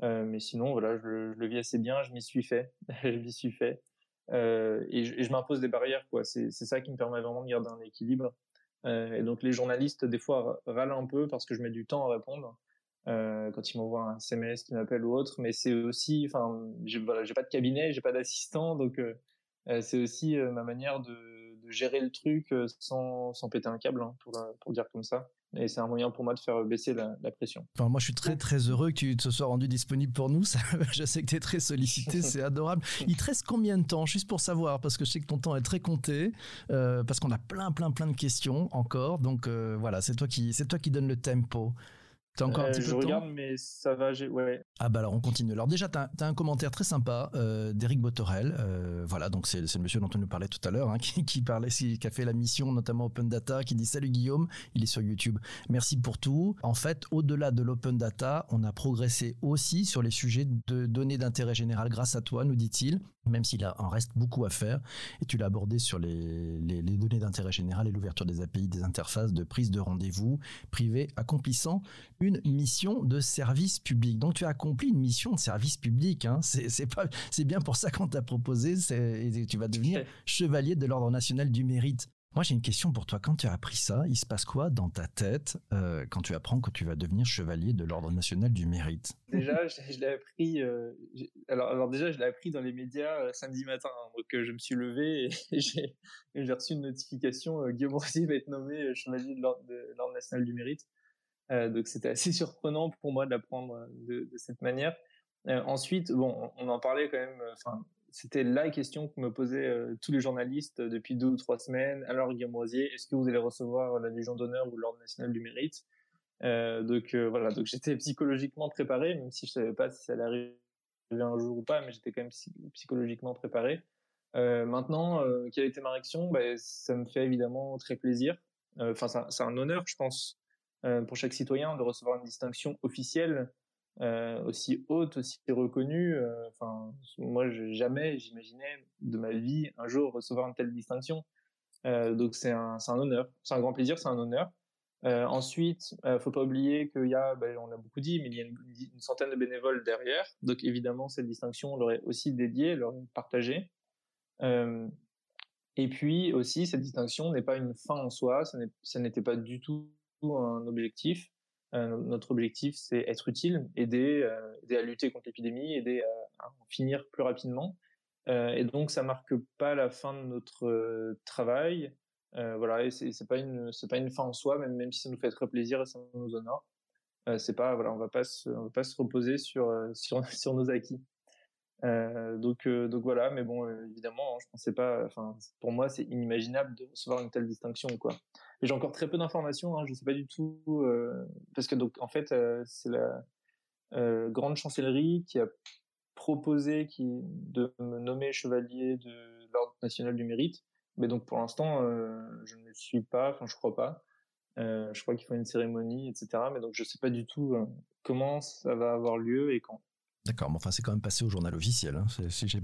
euh mais sinon voilà, je, le vis assez bien, je m'y suis fait, je m'y suis fait. Euh, et je, je m'impose des barrières quoi. C'est, c'est ça qui me permet vraiment de garder un équilibre. et donc les journalistes des fois râlent un peu parce que je mets du temps à répondre euh, quand ils m'envoient un SMS, qui m'appellent ou autre. Mais c'est aussi, enfin, j'ai voilà, pas de cabinet, j'ai pas d'assistant, donc euh, euh c'est aussi euh, ma manière de, de, gérer le truc sans, sans péter un câble, hein, pour, pour dire comme ça. Et c'est un moyen pour moi de faire baisser la, la, pression. Enfin, moi, je suis très très heureux que tu te sois rendu disponible pour nous. Ça, je sais que tu es très sollicité, c'est adorable. Il te reste combien de temps, juste pour savoir, parce que je sais que ton temps est très compté, euh, parce qu'on a plein plein plein de questions encore. Donc voilà, c'est toi qui c'est toi qui donne le tempo. T'as encore un petit euh, peu de temps Je regarde, mais ça va, j'ai... ouais. Ah bah alors on continue. Alors déjà, t'as as un commentaire très sympa euh, d'Éric Botorel. Euh, voilà, donc c'est le monsieur dont on nous parlait tout à l'heure, hein, qui, parlait, qui a fait la mission notamment Open Data, qui dit salut Guillaume, il est sur YouTube. Merci pour tout. En fait, au-delà de l'Open Data, on a progressé aussi sur les sujets de données d'intérêt général grâce à toi, nous dit-il même s'il en reste beaucoup à faire. Et tu l'as abordé sur les données d'intérêt général et l'ouverture des API, des interfaces de prise de rendez-vous privés, accomplissant une mission de service public. Donc tu as accompli une mission de service public. Hein. C'est pas, c'est bien pour ça qu'on t'a proposé. Et tu vas devenir chevalier de l'ordre national du mérite. Moi, j'ai une question pour toi. Quand tu as appris ça, il se passe quoi dans ta tête euh, quand tu apprends que tu vas devenir chevalier de l'ordre national du mérite? Déjà, je, je l'ai appris. Euh, alors, alors, déjà, je l'ai appris dans les médias euh, samedi matin. Hein, donc, euh, je me suis levé et j'ai reçu une notification. Euh, Guillaume Rossi va être nommé chevalier de l'ordre national du mérite. Donc, c'était assez surprenant pour moi de l'apprendre de, de, cette manière. ensuite, bon, on en parlait quand même. Enfin, c'était la question que me posaient euh, tous les journalistes depuis deux ou trois semaines. Alors Guillaume Rosier, est-ce que vous allez recevoir la Légion d'honneur ou l'Ordre national du mérite? Euh, Donc euh, voilà, donc j'étais psychologiquement préparé, même si je savais pas si ça allait arriver un jour ou pas, mais j'étais quand même psychologiquement préparé. Euh, maintenant, quelle était ma réaction? Ben, Ça me fait évidemment très plaisir. Enfin, c'est un honneur, je pense, pour chaque citoyen de recevoir une distinction officielle euh, aussi haute, aussi reconnue. Euh, enfin, moi, jamais j'imaginais de ma vie un jour recevoir une telle distinction. Euh, donc c'est un, honneur, c'est un grand plaisir, c'est un honneur. Euh, ensuite, euh, faut pas oublier qu'il y a, ben, on a beaucoup dit, mais il y a une, centaine de bénévoles derrière. Donc évidemment, cette distinction, on l'aurait aussi dédiée, l'aurait partagée. Euh, et puis aussi, cette distinction n'est pas une fin en soi, ça n'était pas du tout un objectif. Euh, notre objectif, c'est être utile, aider, euh, aider à lutter contre l'épidémie, aider à, en finir plus rapidement. Euh, et donc, ça marque pas la fin de notre travail. voilà, et c'est pas une c'est pas une fin en soi, même même si ça nous fait très plaisir et ça nous honore. c'est pas voilà, on va pas on va pas se reposer sur sur nos acquis. Donc, donc voilà, mais bon, évidemment, hein, je pensais pas. Enfin, pour moi, c'est inimaginable de recevoir une telle distinction, quoi. J'ai encore très peu d'informations. Hein, je sais pas du tout parce que donc en fait, c'est la grande chancellerie qui a proposé qui de me nommer chevalier de l'ordre national du mérite. Mais donc pour l'instant, je ne suis pas, enfin je crois pas. je crois qu'il faut une cérémonie, etc. Mais donc je sais pas du tout comment ça va avoir lieu et quand. D'accord, mais enfin c'est quand même passé au journal officiel, hein, si j'ai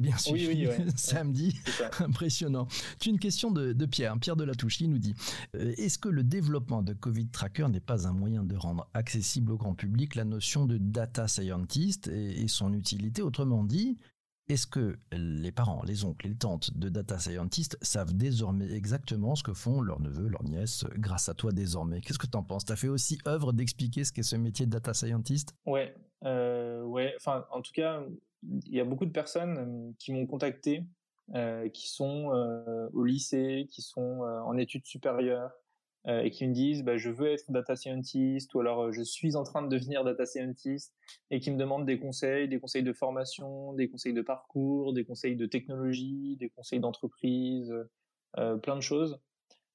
bien suivi oui, oui, samedi. Impressionnant. Tu une question de, Pierre, Pierre de la qui nous dit euh, Est-ce que le développement de Covid Tracker n'est pas un moyen de rendre accessible au grand public la notion de data scientist et son utilité? Autrement dit, est-ce que les parents, les oncles et les tantes de data scientists savent désormais exactement ce que font leurs neveux, leurs nièces, grâce à toi désormais? Qu'est-ce que tu en penses? Tu as fait aussi œuvre d'expliquer ce qu'est ce métier de data scientist? Ouais, euh, ouais. Enfin, en tout cas, il y a beaucoup de personnes euh, qui m'ont contacté, euh, qui sont au lycée, qui sont en études supérieures, et qui me disent bah, je veux être data scientist ou alors je suis en train de devenir data scientist et qui me demandent des conseils, des conseils de formation, des conseils de parcours, des conseils de technologie, des conseils d'entreprise, plein de choses.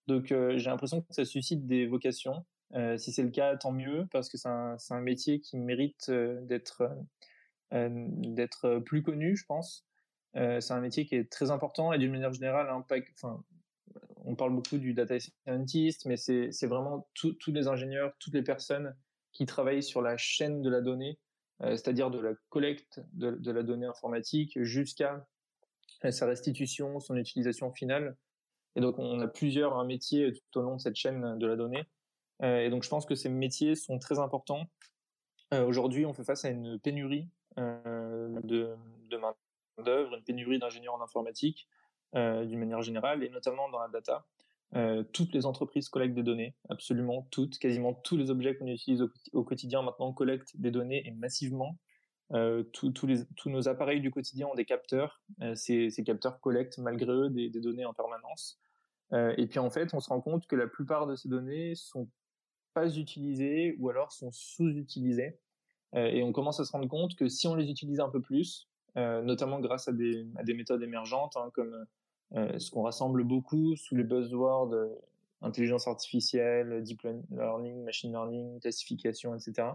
Donc j'ai l'impression que ça suscite des vocations. Si c'est le cas, tant mieux parce que c'est un, métier qui mérite d'être d'être plus connu, je pense. c'est un métier qui est très important et d'une manière générale, enfin, on parle beaucoup du data scientist, mais c'est vraiment tous les ingénieurs, toutes les personnes qui travaillent sur la chaîne de la donnée, euh, c'est-à-dire de la collecte de, la donnée informatique jusqu'à sa restitution, son utilisation finale. Et donc, on a plusieurs métiers tout au long de cette chaîne de la donnée. Euh, et donc, je pense que ces métiers sont très importants. Euh, aujourd'hui, on fait face à une pénurie de, de main-d'œuvre, une pénurie d'ingénieurs en informatique. Euh, d'une manière générale, et notamment dans la data. Euh, toutes les entreprises collectent des données, absolument toutes, quasiment tous les objets qu'on utilise au, quotidien maintenant collectent des données et massivement. Euh, tous nos appareils du quotidien ont des capteurs. ces, capteurs collectent malgré eux des, données en permanence. et puis en fait, on se rend compte que la plupart de ces données sont pas utilisées ou alors sont sous-utilisées. et on commence à se rendre compte que si on les utilise un peu plus, notamment grâce à des, méthodes émergentes hein, comme euh, ce qu'on rassemble beaucoup sous les buzzwords euh, intelligence artificielle, deep learning, machine learning, classification, etc.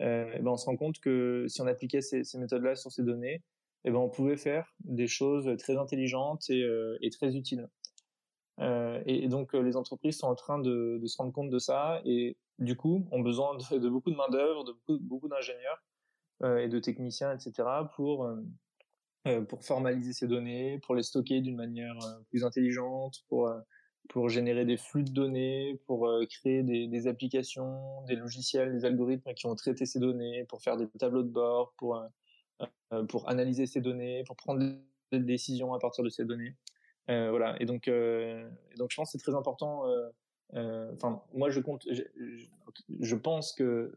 Euh, ben on se rend compte que si on appliquait ces, méthodes-là sur ces données, eh ben on pouvait faire des choses très intelligentes et, euh, et très utiles. Euh, et, donc les entreprises sont en train de, se rendre compte de ça et du coup ont besoin de, beaucoup de main d'œuvre, de beaucoup, d'ingénieurs et de techniciens, etc. pour euh, pour formaliser ces données, pour les stocker d'une manière euh, plus intelligente, pour euh, pour générer des flux de données, pour créer des, des, applications, des logiciels, des algorithmes qui vont traiter ces données, pour faire des tableaux de bord, pour pour analyser ces données, pour prendre des décisions à partir de ces données. Euh, voilà. Et donc, euh, donc je pense que c'est très important. Enfin, moi, je compte. Je, pense que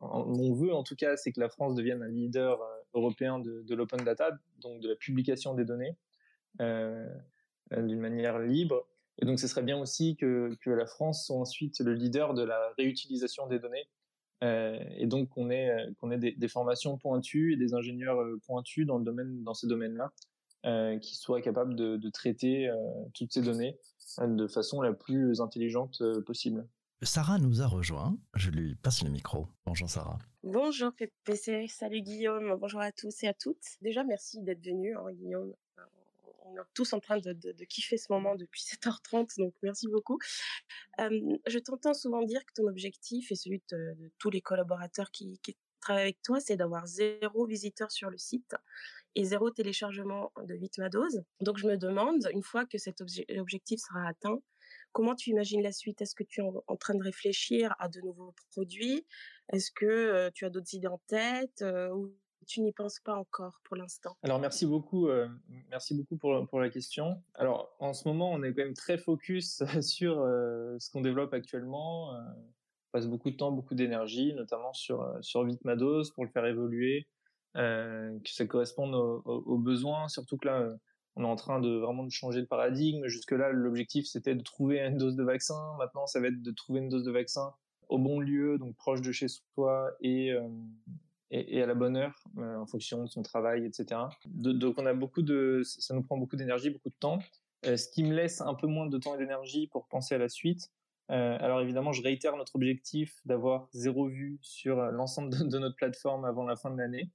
mon vœu, en tout cas, c'est que la France devienne un leader européen de, l'open data, donc de la publication des données euh, euh, d'une manière libre. Et donc, ce serait bien aussi que, que la France soit ensuite le leader de la réutilisation des données. Euh, et donc, qu'on ait, qu'on ait des, formations pointues et des ingénieurs euh, pointus dans, le domaine, dans ces domaines-là, euh, qui soient capables de, de traiter euh, toutes ces données de façon la plus intelligente possible. Sarah nous a rejoint. Je lui passe le micro. Bonjour Sarah. Bonjour PPC, salut Guillaume, bonjour à tous et à toutes. Déjà merci d'être venu hein, Guillaume. On est tous en train de, de, kiffer ce moment depuis 7h30, donc merci beaucoup. Euh, je t'entends souvent dire que ton objectif et celui de, tous les collaborateurs qui, qui travaillent avec toi, c'est d'avoir zéro visiteur sur le site et zéro téléchargement de Vitmados. Donc je me demande, une fois que cet objectif sera atteint, Comment tu imagines la suite? Est-ce que tu es en, train de réfléchir à de nouveaux produits? Est-ce que tu as d'autres idées en tête ou tu n'y penses pas encore pour l'instant? Alors merci beaucoup, merci beaucoup pour, pour la question. Alors en ce moment, on est quand même très focus sur ce qu'on développe actuellement. on passe beaucoup de temps, beaucoup d'énergie, notamment sur sur pour le faire évoluer, que ça corresponde aux, besoins. Surtout que là, on est en train de vraiment de changer de paradigme. Jusque-là, l'objectif c'était de trouver une dose de vaccin. Maintenant, ça va être de trouver une dose de vaccin au bon lieu, donc proche de chez soi et euh, à la bonne heure, euh, en fonction de son travail, etc. donc, on a beaucoup de, ça nous prend beaucoup d'énergie, beaucoup de temps, euh, ce qui me laisse un peu moins de temps et d'énergie pour penser à la suite. alors évidemment, je réitère notre objectif d'avoir zéro vue sur l'ensemble de, notre plateforme avant la fin de l'année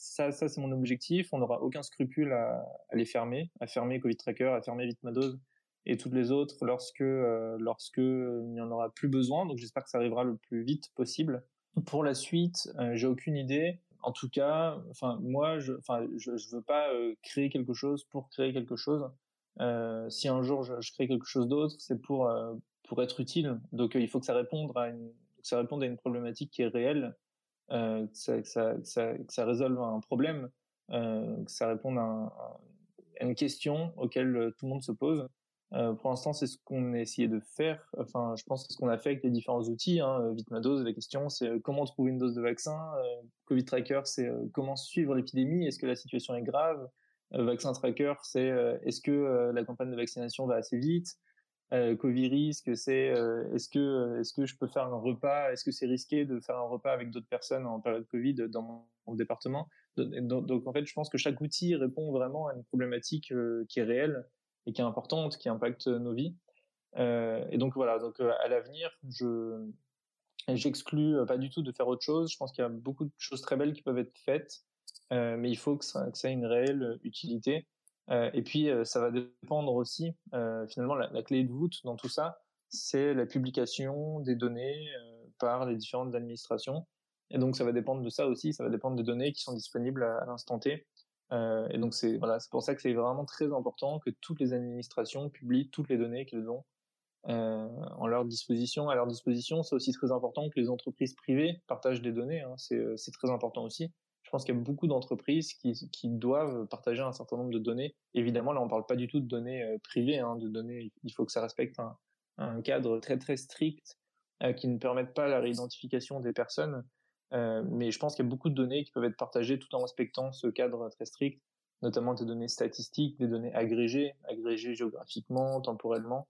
ça, ça c'est mon objectif. On n'aura aucun scrupule à, les fermer, à fermer Covid Tracker, à fermer Vitmadose et toutes les autres lorsque euh, lorsque il n'y en aura plus besoin. Donc j'espère que ça arrivera le plus vite possible. Pour la suite, euh, j'ai aucune idée. En tout cas, enfin moi, je, enfin je, je veux pas euh, créer quelque chose pour créer quelque chose. Euh, si un jour je, je crée quelque chose d'autre, c'est pour euh, pour être utile. Donc il faut que ça réponde à une que ça réponde à une problématique qui est réelle, que ça, que, ça, résolve un problème, que ça réponde à, un, à une question auquel tout le monde se pose. Euh, pour l'instant, c'est ce qu'on a essayé de faire. Enfin, je pense que ce qu'on a fait avec les différents outils, hein, euh, Vitmadose, la question, c'est euh, comment trouver une dose de vaccin. Euh, Covid Tracker, c'est comment suivre l'épidémie? Est-ce que la situation est grave? Vaccin Tracker, c'est est-ce que la campagne de vaccination va assez vite? Euh, Risque, c'est est-ce que est-ce que je peux faire un repas? Est-ce que c'est risqué de faire un repas avec d'autres personnes en période Covid dans mon, département? Donc, en fait, je pense que chaque outil répond vraiment à une problématique qui est réelle et qui est importante, qui impacte nos vies. Euh, et donc voilà, donc euh, à l'avenir, je j'exclus pas du tout de faire autre chose. Je pense qu'il y a beaucoup de choses très belles qui peuvent être faites, euh, mais il faut que ça ait une réelle utilité. Euh, et puis euh, ça va dépendre aussi, euh, finalement, la, clé de voûte dans tout ça, c'est la publication des données par les différentes administrations. Et donc ça va dépendre de ça aussi, ça va dépendre des données qui sont disponibles à, l'instant T. Et donc c'est voilà, pour ça que c'est vraiment très important que toutes les administrations publient toutes les données qu'elles ont en leur disposition. À leur disposition, c'est aussi très important que les entreprises privées partagent des données. Hein, c'est très important aussi. Je pense qu'il y a beaucoup d'entreprises qui, doivent partager un certain nombre de données. Évidemment, là, on parle pas du tout de données euh, privées, hein, de données. Il faut que ça respecte un, cadre très très strict euh, qui ne permette pas la réidentification des personnes. Euh, mais je pense qu'il y a beaucoup de données qui peuvent être partagées tout en respectant ce cadre très strict, notamment des données statistiques, des données agrégées, agrégées géographiquement, temporellement,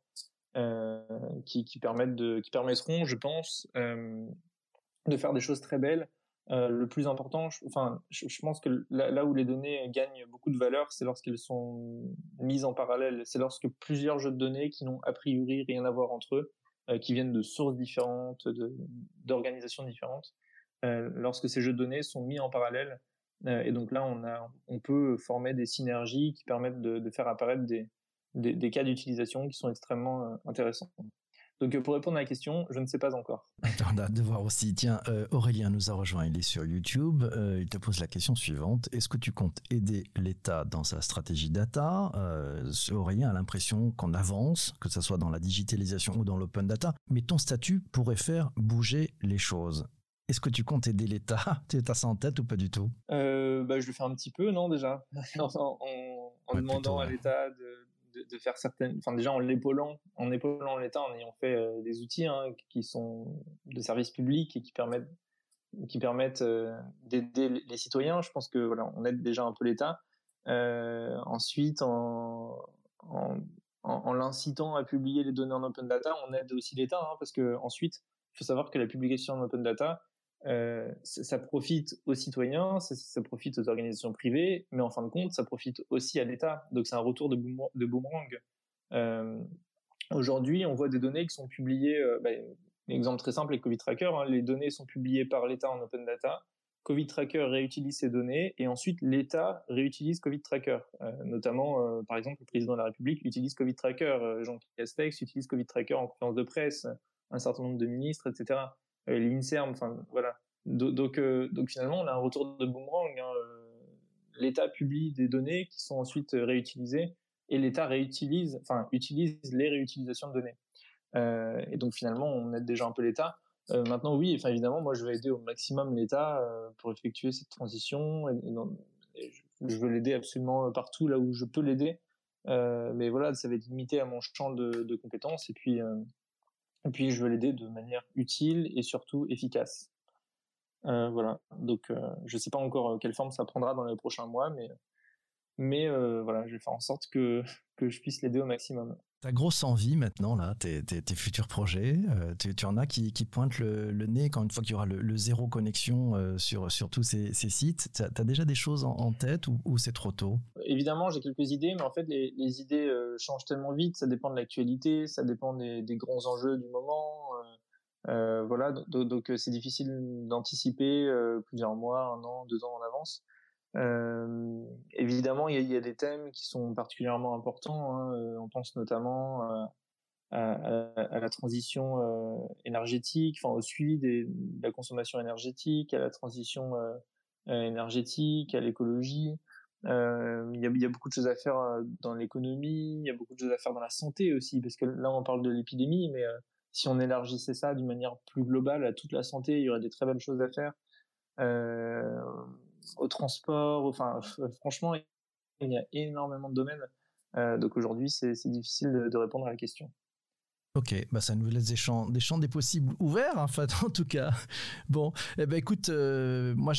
qui, permettent de, qui permettront, je pense, de faire des choses très belles. Euh, le plus important, je, enfin, je, pense que là, où les données gagnent beaucoup de valeur, c'est lorsqu'elles sont mises en parallèle. C'est lorsque plusieurs jeux de données qui n'ont a priori rien à voir entre eux, euh, qui viennent de sources différentes, d'organisations différentes, euh, lorsque ces jeux de données sont mis en parallèle. Et donc là, on, a, on peut former des synergies qui permettent de, faire apparaître des, des, cas d'utilisation qui sont extrêmement intéressants. Donc pour répondre à la question, je ne sais pas encore. On a hâte de voir aussi. Tiens, euh, Aurélien nous a rejoint, il est sur YouTube. Euh, il te pose la question suivante. Est-ce que tu comptes aider l'État dans sa stratégie data? Euh, Aurélien a l'impression qu'on avance, que ce soit dans la digitalisation ou dans l'open data, mais ton statut pourrait faire bouger les choses. Est-ce que tu comptes aider l'État? Tu as ça en tête ou pas du tout? Euh, bah, Je le fais un petit peu, non, déjà? En, en, en ouais, demandant plutôt, ouais. à l'État de, de, faire certaines... Enfin, déjà, en l'épaulant, en épaulant l'État, en ayant fait euh, des outils hein, qui sont de services publics et qui permettent, qui permettent euh, d'aider les citoyens. Je pense que voilà, on aide déjà un peu l'État. Euh, ensuite, en, en, en l'incitant à publier les données en open data, on aide aussi l'État, hein, parce que ensuite, il faut savoir que la publication en open data, euh, ça profite aux citoyens, ça, profite aux organisations privées, mais en fin de compte, ça profite aussi à l'État. Donc c'est un retour de, boom de boomerang. Euh, Aujourd'hui, on voit des données qui sont publiées. Euh, bah, un exemple très simple, les Covid Tracker. Hein, les données sont publiées par l'État en open data. Covid Tracker réutilise ces données et ensuite l'État réutilise Covid Tracker. Notamment, par exemple, le président de la République utilise Covid Tracker, Jean Castex utilise Covid Tracker en conférence de presse, un certain nombre de ministres, etc l'INSERM, enfin voilà. Donc, euh, donc, finalement, on a un retour de boomerang. Hein. L'État publie des données qui sont ensuite réutilisées et l'État réutilise, enfin utilise les réutilisations de données. Euh, et donc finalement, on aide déjà un peu l'État. Euh, maintenant, oui, enfin évidemment, moi je vais aider au maximum l'État euh, pour effectuer cette transition. Je, je, veux l'aider absolument partout là où je peux l'aider. Euh, mais voilà, ça va être limité à mon champ de, de compétences. Et puis, et puis, je veux l'aider de manière utile et surtout efficace. Euh, voilà. Donc, euh, je ne sais pas encore quelle forme ça prendra dans les prochains mois, mais, mais euh, voilà, je vais faire en sorte que, que je puisse l'aider au maximum. Ta grosse envie maintenant, là, tes, tes, futurs projets, euh, tu, en as qui, qui pointent le, le, nez quand une fois qu'il y aura le, zéro connexion euh, sur, sur tous ces, sites. Tu as, déjà des choses en, tête ou c'est trop tôt? Évidemment, j'ai quelques idées, mais en fait, les, idées euh, changent tellement vite. Ça dépend de l'actualité, ça dépend des, des, grands enjeux du moment. voilà, donc c'est difficile d'anticiper plusieurs mois, un an, deux ans en avance. évidemment, il y a, des thèmes qui sont particulièrement importants. Hein. On pense notamment à, la transition énergétique, enfin au suivi de la consommation énergétique, à la transition énergétique, à l'écologie. Euh, il y, a, beaucoup de choses à faire dans l'économie, il y a beaucoup de choses à faire dans la santé aussi, parce que là on parle de l'épidémie, mais si on élargissait ça d'une manière plus globale à toute la santé, il y aurait des très belles choses à faire. Euh, au transport, enfin franchement, il y a énormément de domaines. Euh, donc aujourd'hui, c'est difficile de, répondre à la question. Ok, bah ça nous laisse des champs, des champs des possibles ouverts, en fait, en tout cas. Bon, eh ben écoute, euh, moi,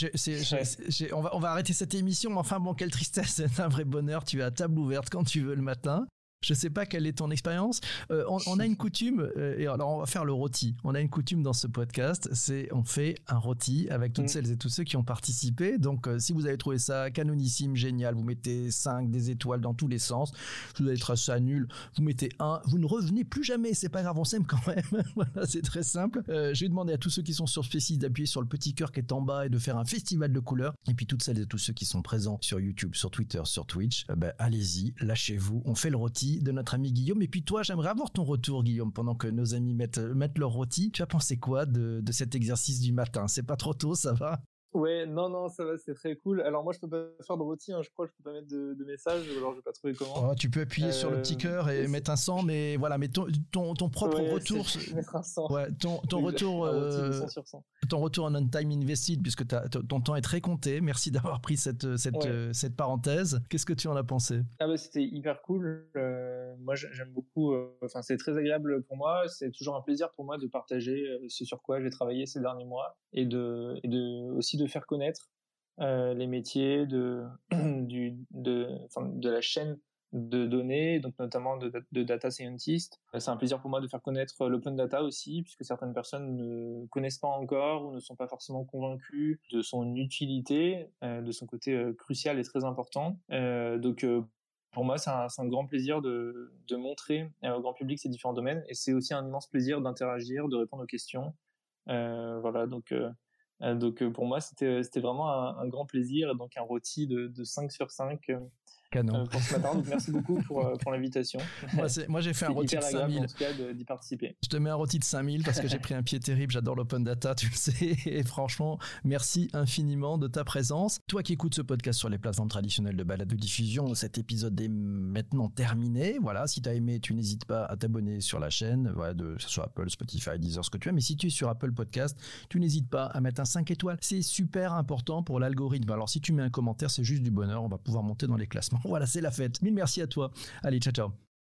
on, va, on va arrêter cette émission, mais enfin bon, quelle tristesse, c'est un vrai bonheur. Tu es à table ouverte quand tu veux le matin. Je sais pas quelle est ton expérience. Euh, on, a une coutume, euh, et alors on va faire le rôti. On a une coutume dans ce podcast, c'est on fait un rôti avec toutes mm. celles et tous ceux qui ont participé. Donc euh, si vous avez trouvé ça canonissime, génial, vous mettez 5 des étoiles dans tous les sens. Si vous avez trouvé ça nul, vous mettez 1. Vous ne revenez plus jamais, c'est pas grave, on s'aime quand même. voilà, c'est très simple. je vais demander à tous ceux qui sont sur Spécis d'appuyer sur le petit cœur qui est en bas et de faire un festival de couleurs. Et puis toutes celles et tous ceux qui sont présents sur YouTube, sur Twitter, sur Twitch, ben, allez-y, lâchez-vous, on fait le rôti de notre ami Guillaume. Et puis toi, j'aimerais avoir ton retour, Guillaume, pendant que nos amis mettent, leur rôti. Tu as pensé quoi de, de cet exercice du matin? C'est pas trop tôt, ça va? Ouais, non, non, ça va, c'est très cool. Alors moi, je peux pas faire de rôti, hein, je crois, je peux pas mettre de, de message, alors je vais pas trouver comment. Oh, tu peux appuyer sur le petit euh, cœur et mettre un sang, mais voilà, mais ton, ton, ton propre retour. Mettre un sang. Ouais, ton, ton retour. Euh, ton retour en on-time invested, puisque ton temps est très compté. Merci d'avoir pris cette, cette, euh, cette parenthèse. Qu'est-ce que tu en as pensé? Ah bah c'était hyper cool. Euh, moi, j'aime beaucoup. Enfin, c'est très agréable pour moi. C'est toujours un plaisir pour moi de partager ce sur quoi j'ai travaillé ces derniers mois et de, aussi de faire connaître euh, les métiers de, du, de, de la chaîne de données, donc notamment de, data scientist. C'est un plaisir pour moi de faire connaître l'open data aussi, puisque certaines personnes ne connaissent pas encore ou ne sont pas forcément convaincues de son utilité, euh, de son côté euh, crucial et très important. Euh, donc pour moi, c'est un, grand plaisir de, de montrer au grand public ces différents domaines, et c'est aussi un immense plaisir d'interagir, de répondre aux questions. voilà, donc euh, donc euh, pour moi, c'était vraiment un, grand plaisir. Donc un rôti de, de 5 sur 5 Canon. Euh, pour ce matin. Donc merci beaucoup pour, euh, pour l'invitation. Moi, moi j'ai fait un rôti de 5000. En tout cas, d'y participer. Je te mets un rôti de 5000 parce que j'ai pris un pied terrible. J'adore l'open data, tu le sais. Et franchement, merci infiniment de ta présence. Toi qui écoutes ce podcast sur les plateformes traditionnelles de balade de diffusion, cet épisode est maintenant terminé. Voilà, si tu as aimé, tu n'hésites pas à t'abonner sur la chaîne, voilà, de, que ce soit Apple, Spotify, Deezer, ce que tu as. Mais si tu es sur Apple Podcast, tu n'hésites pas à mettre un 5 étoiles. C'est super important pour l'algorithme. Alors si tu mets un commentaire, c'est juste du bonheur. On va pouvoir monter dans les classements. Voilà, c'est la fête. Mille merci à toi. Allez, ciao, ciao.